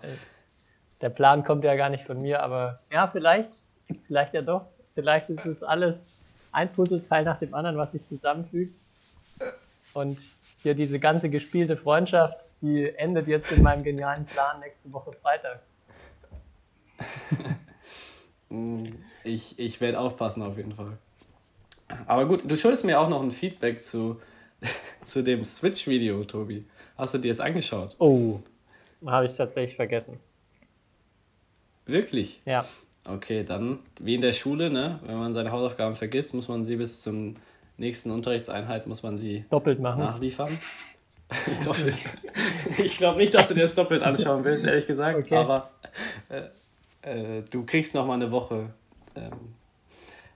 Speaker 4: Der Plan kommt ja gar nicht von mir, aber ja, vielleicht, vielleicht ja doch. Vielleicht ist es alles ein Puzzleteil nach dem anderen, was sich zusammenfügt. Und hier diese ganze gespielte Freundschaft, die endet jetzt in meinem genialen Plan nächste Woche Freitag.
Speaker 5: ich ich werde aufpassen auf jeden Fall. Aber gut, du schuldest mir auch noch ein Feedback zu, zu dem Switch-Video, Tobi. Hast du dir das angeschaut?
Speaker 4: Oh, habe ich tatsächlich vergessen.
Speaker 5: Wirklich?
Speaker 4: Ja.
Speaker 5: Okay, dann wie in der Schule, ne? Wenn man seine Hausaufgaben vergisst, muss man sie bis zum nächsten Unterrichtseinheit muss man sie
Speaker 4: doppelt machen.
Speaker 5: nachliefern. doppelt. Ich glaube nicht, dass du dir das doppelt anschauen willst, ehrlich gesagt. Okay. Aber äh, äh, du kriegst noch mal eine Woche, ähm,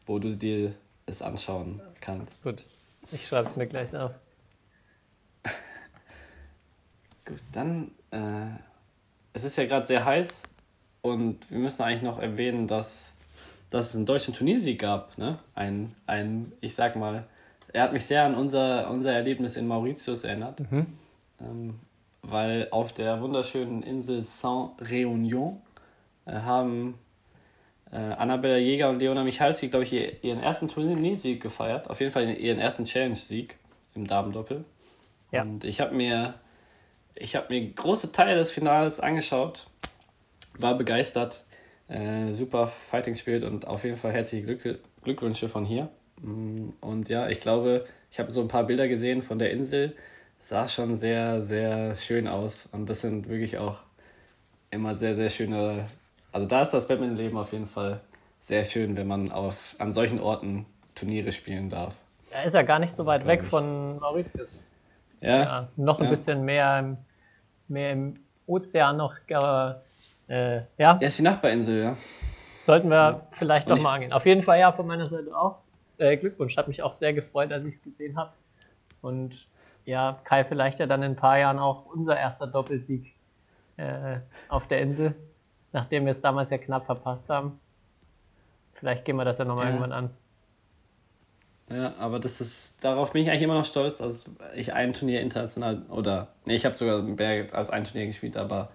Speaker 5: wo du dir es anschauen kannst.
Speaker 4: Gut, ich schreibe es mir gleich auf.
Speaker 5: Gut, dann äh, es ist ja gerade sehr heiß und wir müssen eigentlich noch erwähnen, dass, dass es einen deutschen Turniersieg gab. Ne? Ein, ein, ich sag mal, er hat mich sehr an unser, unser Erlebnis in Mauritius erinnert. Mhm. Ähm, weil auf der wunderschönen Insel Saint-Réunion äh, haben äh, Annabella Jäger und Leona Michalski, glaube ich, ihren ersten Turniersieg gefeiert. Auf jeden Fall ihren ersten Challenge-Sieg im Damendoppel. Ja. Und ich habe mir, hab mir große Teile des Finals angeschaut war begeistert. Äh, super Fighting Spirit und auf jeden Fall herzliche Glück Glückwünsche von hier. Mm, und ja, ich glaube, ich habe so ein paar Bilder gesehen von der Insel. Sah schon sehr, sehr schön aus. Und das sind wirklich auch immer sehr, sehr schöne. Also da ist das Badminton-Leben auf jeden Fall sehr schön, wenn man auf, an solchen Orten Turniere spielen darf.
Speaker 4: Da ist ja gar nicht so weit weg ich. von Mauritius. Ja, ja, noch ein ja. bisschen mehr, mehr im Ozean noch, aber äh, ja.
Speaker 5: Er ist die Nachbarinsel, ja.
Speaker 4: Sollten wir ja. vielleicht doch mal angehen. Auf jeden Fall ja, von meiner Seite auch. Äh, Glückwunsch, hat mich auch sehr gefreut, als ich es gesehen habe. Und ja, Kai, vielleicht ja dann in ein paar Jahren auch unser erster Doppelsieg äh, auf der Insel, nachdem wir es damals ja knapp verpasst haben. Vielleicht gehen wir das ja nochmal ja. irgendwann an.
Speaker 5: Ja, aber das ist, darauf bin ich eigentlich immer noch stolz, dass ich ein Turnier international, oder, nee, ich habe sogar als ein Turnier gespielt, aber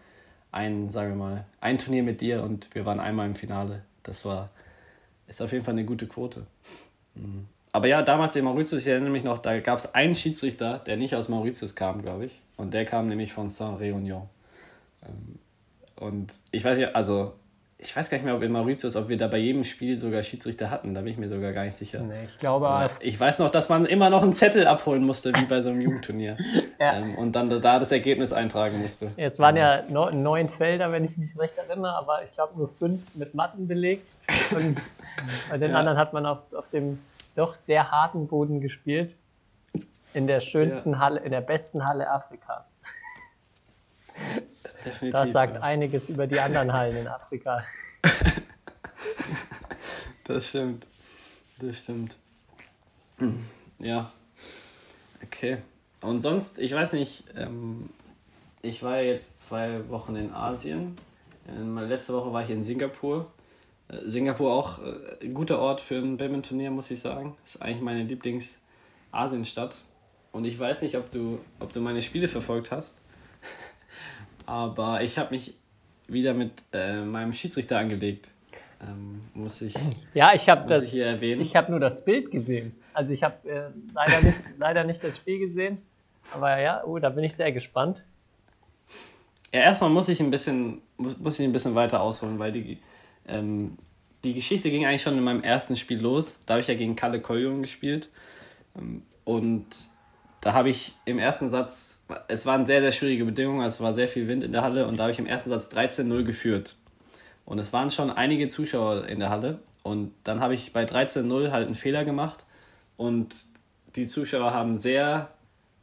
Speaker 5: ein, sagen wir mal, ein Turnier mit dir und wir waren einmal im Finale. Das war, ist auf jeden Fall eine gute Quote. Aber ja, damals in Mauritius, ich erinnere mich noch, da gab es einen Schiedsrichter, der nicht aus Mauritius kam, glaube ich. Und der kam nämlich von Saint-Réunion. Ähm, und ich weiß ja, also ich weiß gar nicht mehr, ob in Mauritius, ob wir da bei jedem Spiel sogar Schiedsrichter hatten. Da bin ich mir sogar gar nicht sicher.
Speaker 4: Nee, ich glaube
Speaker 5: Aber Ich weiß noch, dass man immer noch einen Zettel abholen musste, wie bei so einem Jugendturnier. ja. ähm, und dann da das Ergebnis eintragen musste.
Speaker 4: Jetzt waren ja neun Felder, wenn ich mich recht erinnere, aber ich glaube nur fünf mit Matten belegt. Und bei den ja. anderen hat man auf, auf dem doch sehr harten Boden gespielt. In der schönsten ja. Halle, in der besten Halle Afrikas. Definitiv, das sagt ja. einiges über die anderen Hallen in Afrika.
Speaker 5: das stimmt. Das stimmt. Ja. Okay. Und sonst, ich weiß nicht, ähm, ich war jetzt zwei Wochen in Asien. Ähm, letzte Woche war ich in Singapur. Äh, Singapur auch äh, ein guter Ort für ein Badminton-Turnier, muss ich sagen. Das ist eigentlich meine Lieblings-Asienstadt. Und ich weiß nicht, ob du, ob du meine Spiele verfolgt hast. Aber ich habe mich wieder mit äh, meinem Schiedsrichter angelegt. Ähm, muss ich.
Speaker 4: Ja, ich habe das.
Speaker 5: ich hier erwähnen?
Speaker 4: Ich habe nur das Bild gesehen. Also ich habe äh, leider nicht, leider nicht das Spiel gesehen. Aber ja, oh, da bin ich sehr gespannt.
Speaker 5: Ja, erstmal muss ich ein bisschen, muss, muss ich ein bisschen weiter ausholen, weil die, ähm, die Geschichte ging eigentlich schon in meinem ersten Spiel los. Da habe ich ja gegen Kalle Koljon gespielt. Ähm, und da habe ich im ersten Satz, es waren sehr, sehr schwierige Bedingungen, es war sehr viel Wind in der Halle und da habe ich im ersten Satz 13-0 geführt. Und es waren schon einige Zuschauer in der Halle. Und dann habe ich bei 13-0 halt einen Fehler gemacht und die Zuschauer haben sehr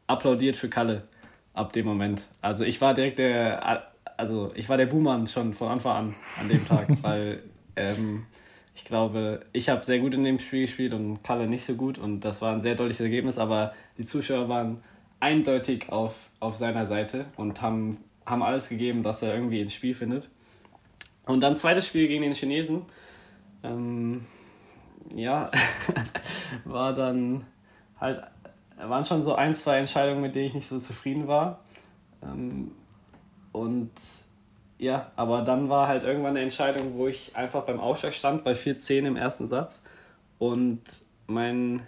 Speaker 5: applaudiert für Kalle ab dem Moment. Also ich war direkt der, also ich war der Buhmann schon von Anfang an an dem Tag, weil ähm, ich glaube, ich habe sehr gut in dem Spiel gespielt und Kalle nicht so gut und das war ein sehr deutliches Ergebnis, aber die Zuschauer waren eindeutig auf, auf seiner Seite und haben, haben alles gegeben, dass er irgendwie ins Spiel findet. Und dann zweites Spiel gegen den Chinesen. Ähm, ja, war dann halt, waren schon so ein, zwei Entscheidungen, mit denen ich nicht so zufrieden war. Ähm, und ja, aber dann war halt irgendwann eine Entscheidung, wo ich einfach beim Aufschlag stand, bei 4-10 im ersten Satz. Und mein,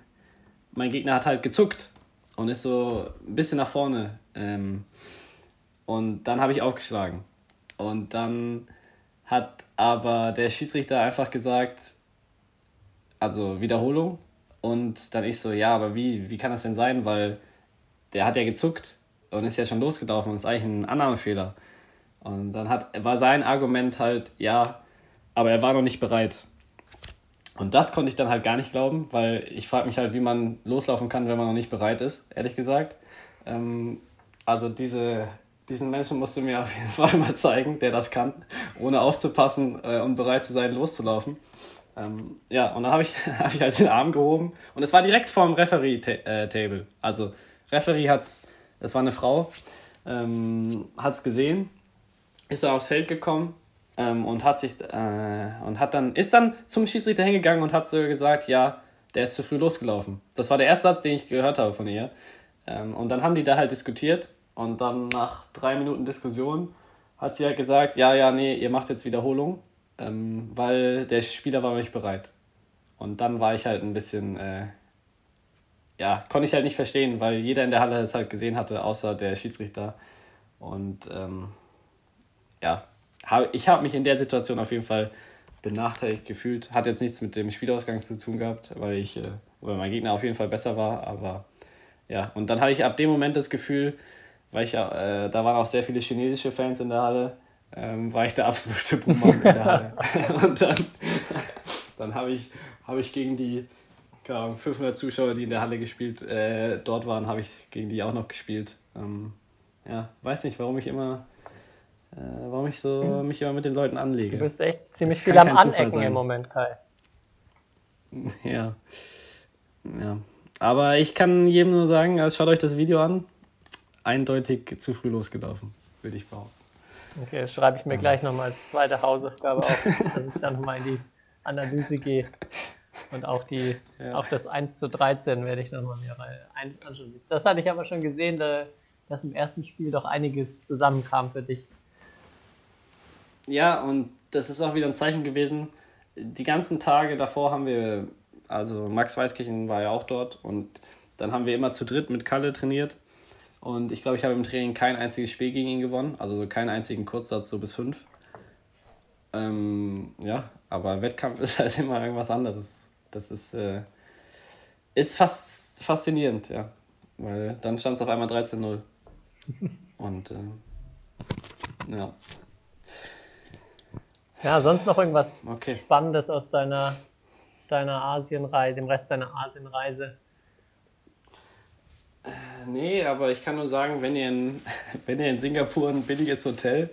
Speaker 5: mein Gegner hat halt gezuckt und ist so ein bisschen nach vorne. Ähm, und dann habe ich aufgeschlagen. Und dann hat aber der Schiedsrichter einfach gesagt, also Wiederholung. Und dann ich so, ja, aber wie, wie kann das denn sein? Weil der hat ja gezuckt und ist ja schon losgelaufen und ist eigentlich ein Annahmefehler. Und dann hat, war sein Argument halt, ja, aber er war noch nicht bereit. Und das konnte ich dann halt gar nicht glauben, weil ich frage mich halt, wie man loslaufen kann, wenn man noch nicht bereit ist, ehrlich gesagt. Ähm, also diese, diesen Menschen musst du mir auf jeden Fall mal zeigen, der das kann, ohne aufzupassen äh, und bereit zu sein, loszulaufen. Ähm, ja, und dann habe ich, hab ich halt den Arm gehoben und es war direkt vorm Referee-Table. Äh, also, Referee hat es, es war eine Frau, ähm, hat es gesehen, ist dann aufs Feld gekommen ähm, und hat sich äh, und hat dann, ist dann zum Schiedsrichter hingegangen und hat so gesagt, ja, der ist zu früh losgelaufen. Das war der erste Satz, den ich gehört habe von ihr. Ähm, und dann haben die da halt diskutiert und dann nach drei Minuten Diskussion hat sie halt gesagt, ja, ja, nee, ihr macht jetzt Wiederholung, ähm, weil der Spieler war nicht bereit. Und dann war ich halt ein bisschen, äh, ja, konnte ich halt nicht verstehen, weil jeder in der Halle es halt gesehen hatte, außer der Schiedsrichter. Und ähm, ja, hab, ich habe mich in der Situation auf jeden Fall benachteiligt gefühlt. Hat jetzt nichts mit dem Spielausgang zu tun gehabt, weil ich, äh, weil mein Gegner auf jeden Fall besser war, aber ja, und dann hatte ich ab dem Moment das Gefühl, weil ich, äh, da waren auch sehr viele chinesische Fans in der Halle, ähm, war ich der absolute Boomer in der Halle. und dann, dann habe ich, hab ich gegen die 500 Zuschauer, die in der Halle gespielt, äh, dort waren, habe ich gegen die auch noch gespielt. Ähm, ja, weiß nicht, warum ich immer, äh, warum ich so hm. mich immer mit den Leuten anlege.
Speaker 4: Du bist echt ziemlich viel am Anecken im Moment, Kai.
Speaker 5: Ja. Ja. Aber ich kann jedem nur sagen, also schaut euch das Video an eindeutig zu früh losgelaufen, würde ich behaupten.
Speaker 4: Okay, das schreibe ich mir gleich nochmal als zweite Hausaufgabe auf, dass ich dann nochmal in die Analyse gehe. Und auch, die, ja. auch das 1 zu 13 werde ich nochmal mir anschauen. Das hatte ich aber schon gesehen, dass im ersten Spiel doch einiges zusammenkam für dich.
Speaker 5: Ja, und das ist auch wieder ein Zeichen gewesen. Die ganzen Tage davor haben wir, also Max Weißkirchen war ja auch dort und dann haben wir immer zu dritt mit Kalle trainiert und ich glaube, ich habe im Training kein einziges Spiel gegen ihn gewonnen, also so keinen einzigen Kurzsatz, so bis fünf. Ähm, ja, aber Wettkampf ist halt immer irgendwas anderes. Das ist, äh, ist fast faszinierend, ja. Weil dann stand es auf einmal 13-0. Und äh, ja.
Speaker 4: Ja, sonst noch irgendwas okay. Spannendes aus deiner, deiner Asienreise, dem Rest deiner Asienreise?
Speaker 5: Nee, aber ich kann nur sagen, wenn ihr in, wenn ihr in Singapur ein billiges Hotel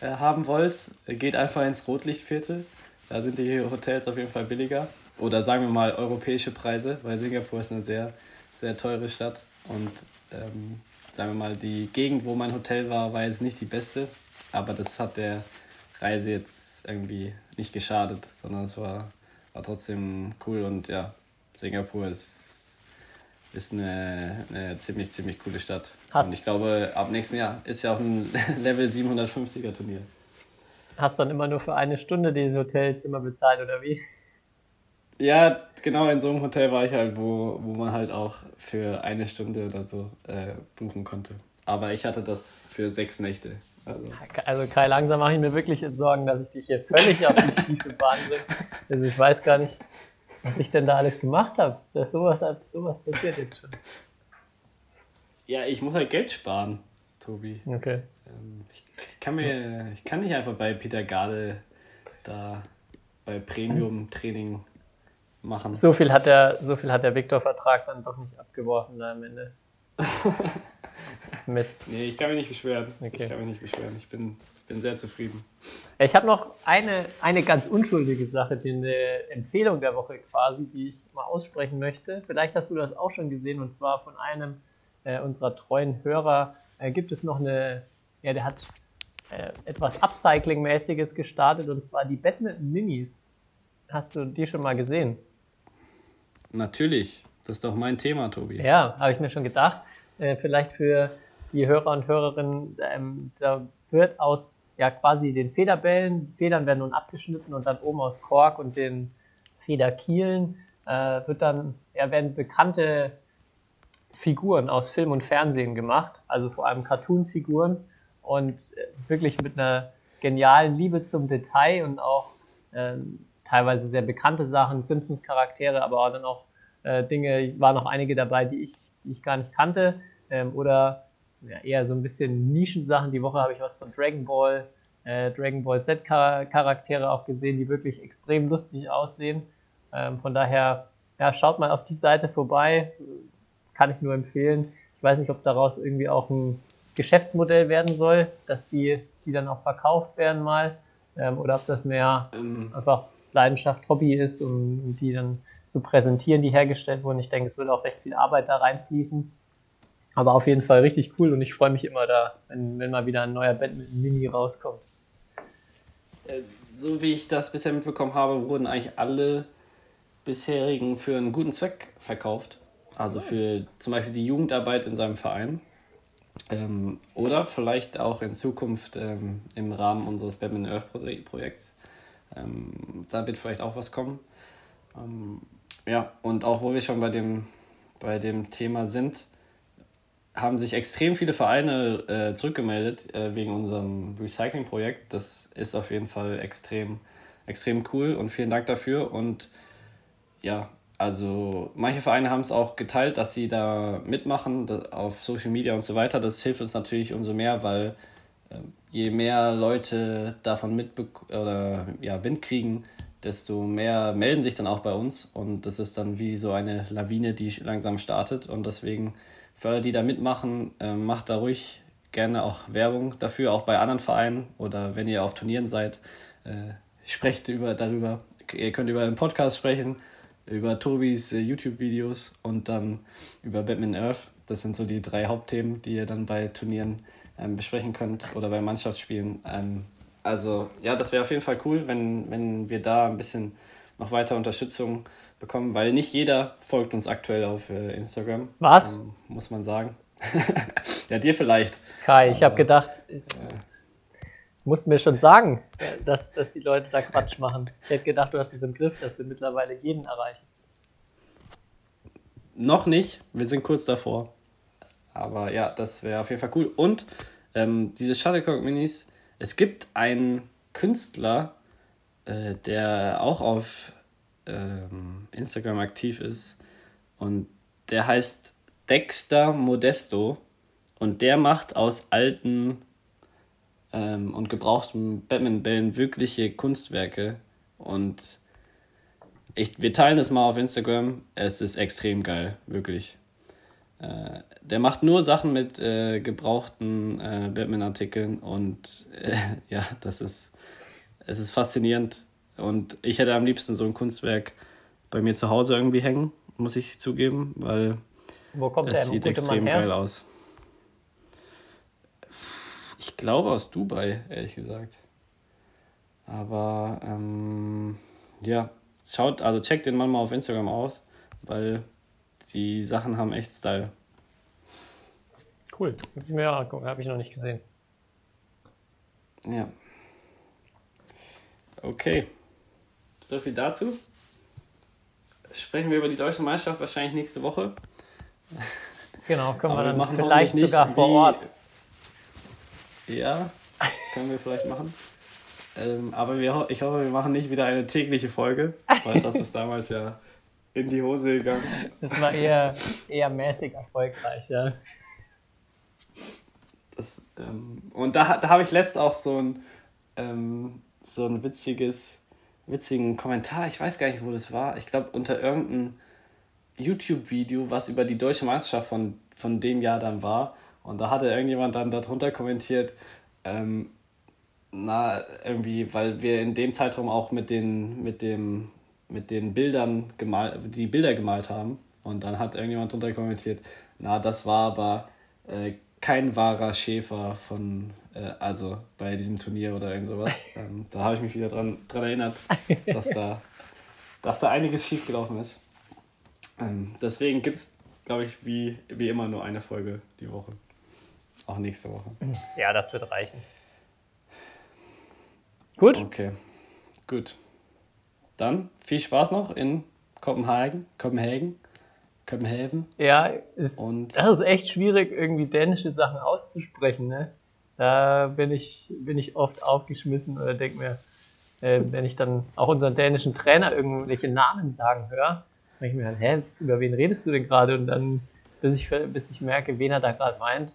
Speaker 5: äh, haben wollt, geht einfach ins Rotlichtviertel. Da sind die Hotels auf jeden Fall billiger. Oder sagen wir mal europäische Preise, weil Singapur ist eine sehr, sehr teure Stadt. Und ähm, sagen wir mal, die Gegend, wo mein Hotel war, war jetzt nicht die beste. Aber das hat der Reise jetzt irgendwie nicht geschadet, sondern es war, war trotzdem cool. Und ja, Singapur ist, ist eine, eine ziemlich, ziemlich coole Stadt.
Speaker 4: Hast-
Speaker 5: Und ich glaube, ab nächstem Jahr ist ja auch ein Level 750er Turnier.
Speaker 4: Hast dann immer nur für eine Stunde dieses Hotelzimmer bezahlt oder wie?
Speaker 5: Ja, genau in so einem Hotel war ich halt, wo, wo man halt auch für eine Stunde oder so äh, buchen konnte. Aber ich hatte das für sechs Nächte. Also,
Speaker 4: Also Kai, langsam mache ich mir wirklich jetzt Sorgen, dass ich dich hier völlig auf die Stiefelbahn bringe. Also ich weiß gar nicht, was ich denn da alles gemacht habe. Dass sowas, sowas passiert jetzt schon.
Speaker 5: ja, ich muss halt Geld sparen, Tobi.
Speaker 4: Okay.
Speaker 5: Ähm, ich, kann mir, ich kann nicht einfach bei Peter Gade da bei Premium-Training machen.
Speaker 4: So viel hat der, so viel hat der Viktor-Vertrag dann doch nicht abgeworfen da am Ende. Mist.
Speaker 5: Nee, ich kann mich nicht beschweren.
Speaker 4: Okay.
Speaker 5: Ich kann mich nicht beschweren. Ich bin, bin sehr zufrieden.
Speaker 4: Ich habe noch eine, eine ganz unschuldige Sache, die eine Empfehlung der Woche quasi, die ich mal aussprechen möchte. Vielleicht hast du das auch schon gesehen und zwar von einem äh, unserer treuen Hörer äh, gibt es noch eine, ja, der hat äh, etwas Upcycling-mäßiges gestartet und zwar die Badminton Minis. Hast du die schon mal gesehen?
Speaker 5: Natürlich. Das ist doch mein Thema, Tobi.
Speaker 4: Ja, habe ich mir schon gedacht. Äh, vielleicht für die Hörer und Hörerinnen, ähm, da wird aus ja quasi den Federbällen, die Federn werden nun abgeschnitten und dann oben aus Kork und den Federkielen äh, wird dann, ja, werden bekannte Figuren aus Film und Fernsehen gemacht, also vor allem Cartoon-Figuren und äh, wirklich mit einer genialen Liebe zum Detail und auch ähm, teilweise sehr bekannte Sachen, Simpsons-Charaktere, aber auch dann auch äh, Dinge, waren noch einige dabei, die ich, die ich gar nicht kannte ähm, oder ja, eher so ein bisschen Nischensachen. Die Woche habe ich was von Dragon Ball, äh, Dragon Ball Z-Charaktere auch gesehen, die wirklich extrem lustig aussehen. Ähm, von daher, ja, schaut mal auf die Seite vorbei, kann ich nur empfehlen. Ich weiß nicht, ob daraus irgendwie auch ein Geschäftsmodell werden soll, dass die, die dann auch verkauft werden mal, ähm, oder ob das mehr
Speaker 5: Ähm,
Speaker 4: einfach Leidenschaft, Hobby ist, um, um die dann zu präsentieren, die hergestellt wurden. Ich denke, es würde auch recht viel Arbeit da reinfließen. Aber auf jeden Fall richtig cool und ich freue mich immer da, wenn, wenn mal wieder ein neuer Badminton Mini rauskommt.
Speaker 5: Äh, So wie ich das bisher mitbekommen habe, wurden eigentlich alle bisherigen für einen guten Zweck verkauft. Also für zum Beispiel die Jugendarbeit in seinem Verein. Ähm, oder vielleicht auch in Zukunft ähm, im Rahmen unseres Badminton Earth Pro- Projekts. Ähm, da wird vielleicht auch was kommen. Ja, und auch wo wir schon bei dem, bei dem Thema sind, haben sich extrem viele Vereine äh, zurückgemeldet äh, wegen unserem Recycling-Projekt. Das ist auf jeden Fall extrem, extrem cool und vielen Dank dafür. Und ja, also manche Vereine haben es auch geteilt, dass sie da mitmachen auf Social Media und so weiter. Das hilft uns natürlich umso mehr, weil ähm, je mehr Leute davon mit oder ja, Wind kriegen, desto mehr melden sich dann auch bei uns und das ist dann wie so eine Lawine, die langsam startet und deswegen für alle, die da mitmachen, äh, macht da ruhig gerne auch Werbung dafür, auch bei anderen Vereinen oder wenn ihr auf Turnieren seid, äh, sprecht über, darüber. Ihr könnt über den Podcast sprechen, über Tobis äh, YouTube-Videos und dann über Batman Earth. Das sind so die drei Hauptthemen, die ihr dann bei Turnieren ähm, besprechen könnt oder bei Mannschaftsspielen. Also ja, das wäre auf jeden Fall cool, wenn, wenn wir da ein bisschen noch weiter Unterstützung bekommen, weil nicht jeder folgt uns aktuell auf äh, Instagram.
Speaker 4: Was?
Speaker 5: Ähm, muss man sagen. ja, dir vielleicht.
Speaker 4: Kai, ich habe gedacht, ich muss mir schon sagen, dass, dass die Leute da Quatsch machen. Ich hätte gedacht, du hast es im Griff, dass wir mittlerweile jeden erreichen.
Speaker 5: Noch nicht, wir sind kurz davor. Aber ja, das wäre auf jeden Fall cool. Und ähm, diese Shuttlecock Minis, es gibt einen Künstler, äh, der auch auf ähm, Instagram aktiv ist. Und der heißt Dexter Modesto. Und der macht aus alten ähm, und gebrauchten Batman-Bällen wirkliche Kunstwerke. Und ich, wir teilen es mal auf Instagram. Es ist extrem geil, wirklich. Äh, der macht nur Sachen mit äh, gebrauchten äh, Batman-Artikeln und äh, ja, das ist, es ist faszinierend. Und ich hätte am liebsten so ein Kunstwerk bei mir zu Hause irgendwie hängen, muss ich zugeben, weil
Speaker 4: Wo kommt
Speaker 5: Es sieht extrem geil aus. Ich glaube aus Dubai, ehrlich gesagt. Aber ähm, ja, schaut, also checkt den Mann mal auf Instagram aus, weil die Sachen haben echt Style.
Speaker 4: Cool. Muss ich mir auch angucken, habe ich noch nicht gesehen.
Speaker 5: Ja. Okay. So viel dazu. Sprechen wir über die deutsche Meisterschaft wahrscheinlich nächste Woche.
Speaker 4: Genau, können wir
Speaker 5: wir
Speaker 4: dann
Speaker 5: machen
Speaker 4: vielleicht
Speaker 5: nicht
Speaker 4: sogar vor Ort.
Speaker 5: Ja, können wir vielleicht machen. Ähm, aber wir, ich hoffe, wir machen nicht wieder eine tägliche Folge, weil das ist damals ja in die Hose gegangen.
Speaker 4: Das war eher, eher mäßig erfolgreich, ja.
Speaker 5: Das, ähm, und da, da habe ich letzt auch so ein, ähm, so ein witziges, witzigen Kommentar, ich weiß gar nicht, wo das war. Ich glaube, unter irgendeinem YouTube-Video, was über die deutsche Meisterschaft von, von dem Jahr dann war. Und da hatte irgendjemand dann darunter kommentiert, ähm, na, irgendwie, weil wir in dem Zeitraum auch mit den, mit dem, mit den Bildern gemalt, die Bilder gemalt haben. Und dann hat irgendjemand drunter kommentiert, na, das war aber äh, kein wahrer Schäfer von, äh, also bei diesem Turnier oder irgend sowas. ähm, da habe ich mich wieder dran, dran erinnert, dass da, dass da einiges schiefgelaufen ist. Ähm, deswegen gibt es, glaube ich, wie, wie immer nur eine Folge die Woche. Auch nächste Woche.
Speaker 4: Ja, das wird reichen. Gut,
Speaker 5: Okay, gut. Dann viel Spaß noch in Kopenhagen, Kopenhagen, Kopenhagen.
Speaker 4: ja, ist,
Speaker 5: Und-
Speaker 4: das ist echt schwierig, irgendwie dänische Sachen auszusprechen, ne? Da bin ich, bin ich oft aufgeschmissen oder denke mir, äh, wenn ich dann auch unseren dänischen Trainer irgendwelche Namen sagen höre, denke ich mir dann, hä, über wen redest du denn gerade? Und dann, bis ich, bis ich merke, wen er da gerade meint,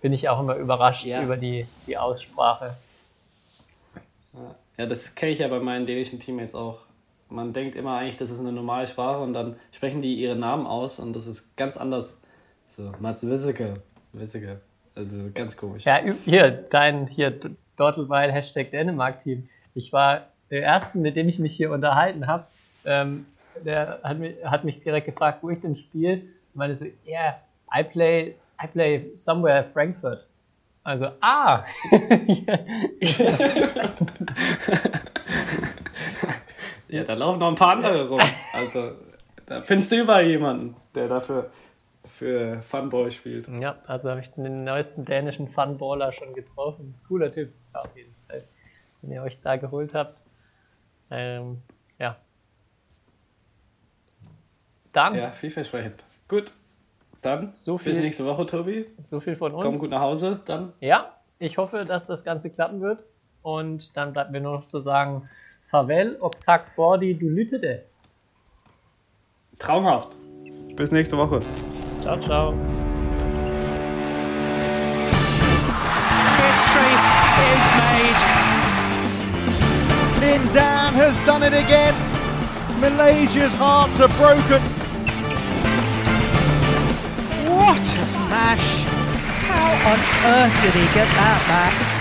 Speaker 4: bin ich auch immer überrascht
Speaker 5: Ja.
Speaker 4: über die, die Aussprache.
Speaker 5: Ja, das kenne ich ja bei meinen dänischen Teammates auch. Man denkt immer eigentlich, das ist eine normale Sprache und dann sprechen die ihre Namen aus und das ist ganz anders. So, Mats Wisseke, Wisseke. Also ganz komisch.
Speaker 4: Ja, hier, dein hier Dortelweil Hashtag Dänemark-Team. Ich war der Erste, mit dem ich mich hier unterhalten habe. Ähm, der hat mich, hat mich direkt gefragt, wo ich denn spiele. Und meinte so, yeah, I play, I play somewhere Frankfurt. Also, ah!
Speaker 5: Ja, da laufen noch ein paar andere rum. Also, da findest du überall jemanden, der dafür für Funball spielt.
Speaker 4: ja, also habe ich den neuesten dänischen Funballer schon getroffen. Cooler Typ, auf jeden Fall. Wenn ihr euch da geholt habt. Ähm, ja. Dann
Speaker 5: Ja, vielversprechend. Gut, dann
Speaker 4: So
Speaker 5: bis
Speaker 4: viel-
Speaker 5: nächste Woche, Tobi.
Speaker 4: so viel von uns.
Speaker 5: Komm gut nach Hause, dann.
Speaker 4: Ja, ich hoffe, dass das Ganze klappen wird. Und dann bleibt mir nur noch zu sagen, Favel, Oktakt Fordi, du Lütete.
Speaker 5: Traumhaft. Bis nächste Woche.
Speaker 4: Ciao, ciao.
Speaker 2: History is made.
Speaker 1: Lin Dan has done it again. Malaysia's hearts are broken.
Speaker 2: What a smash! How on earth did he get that back?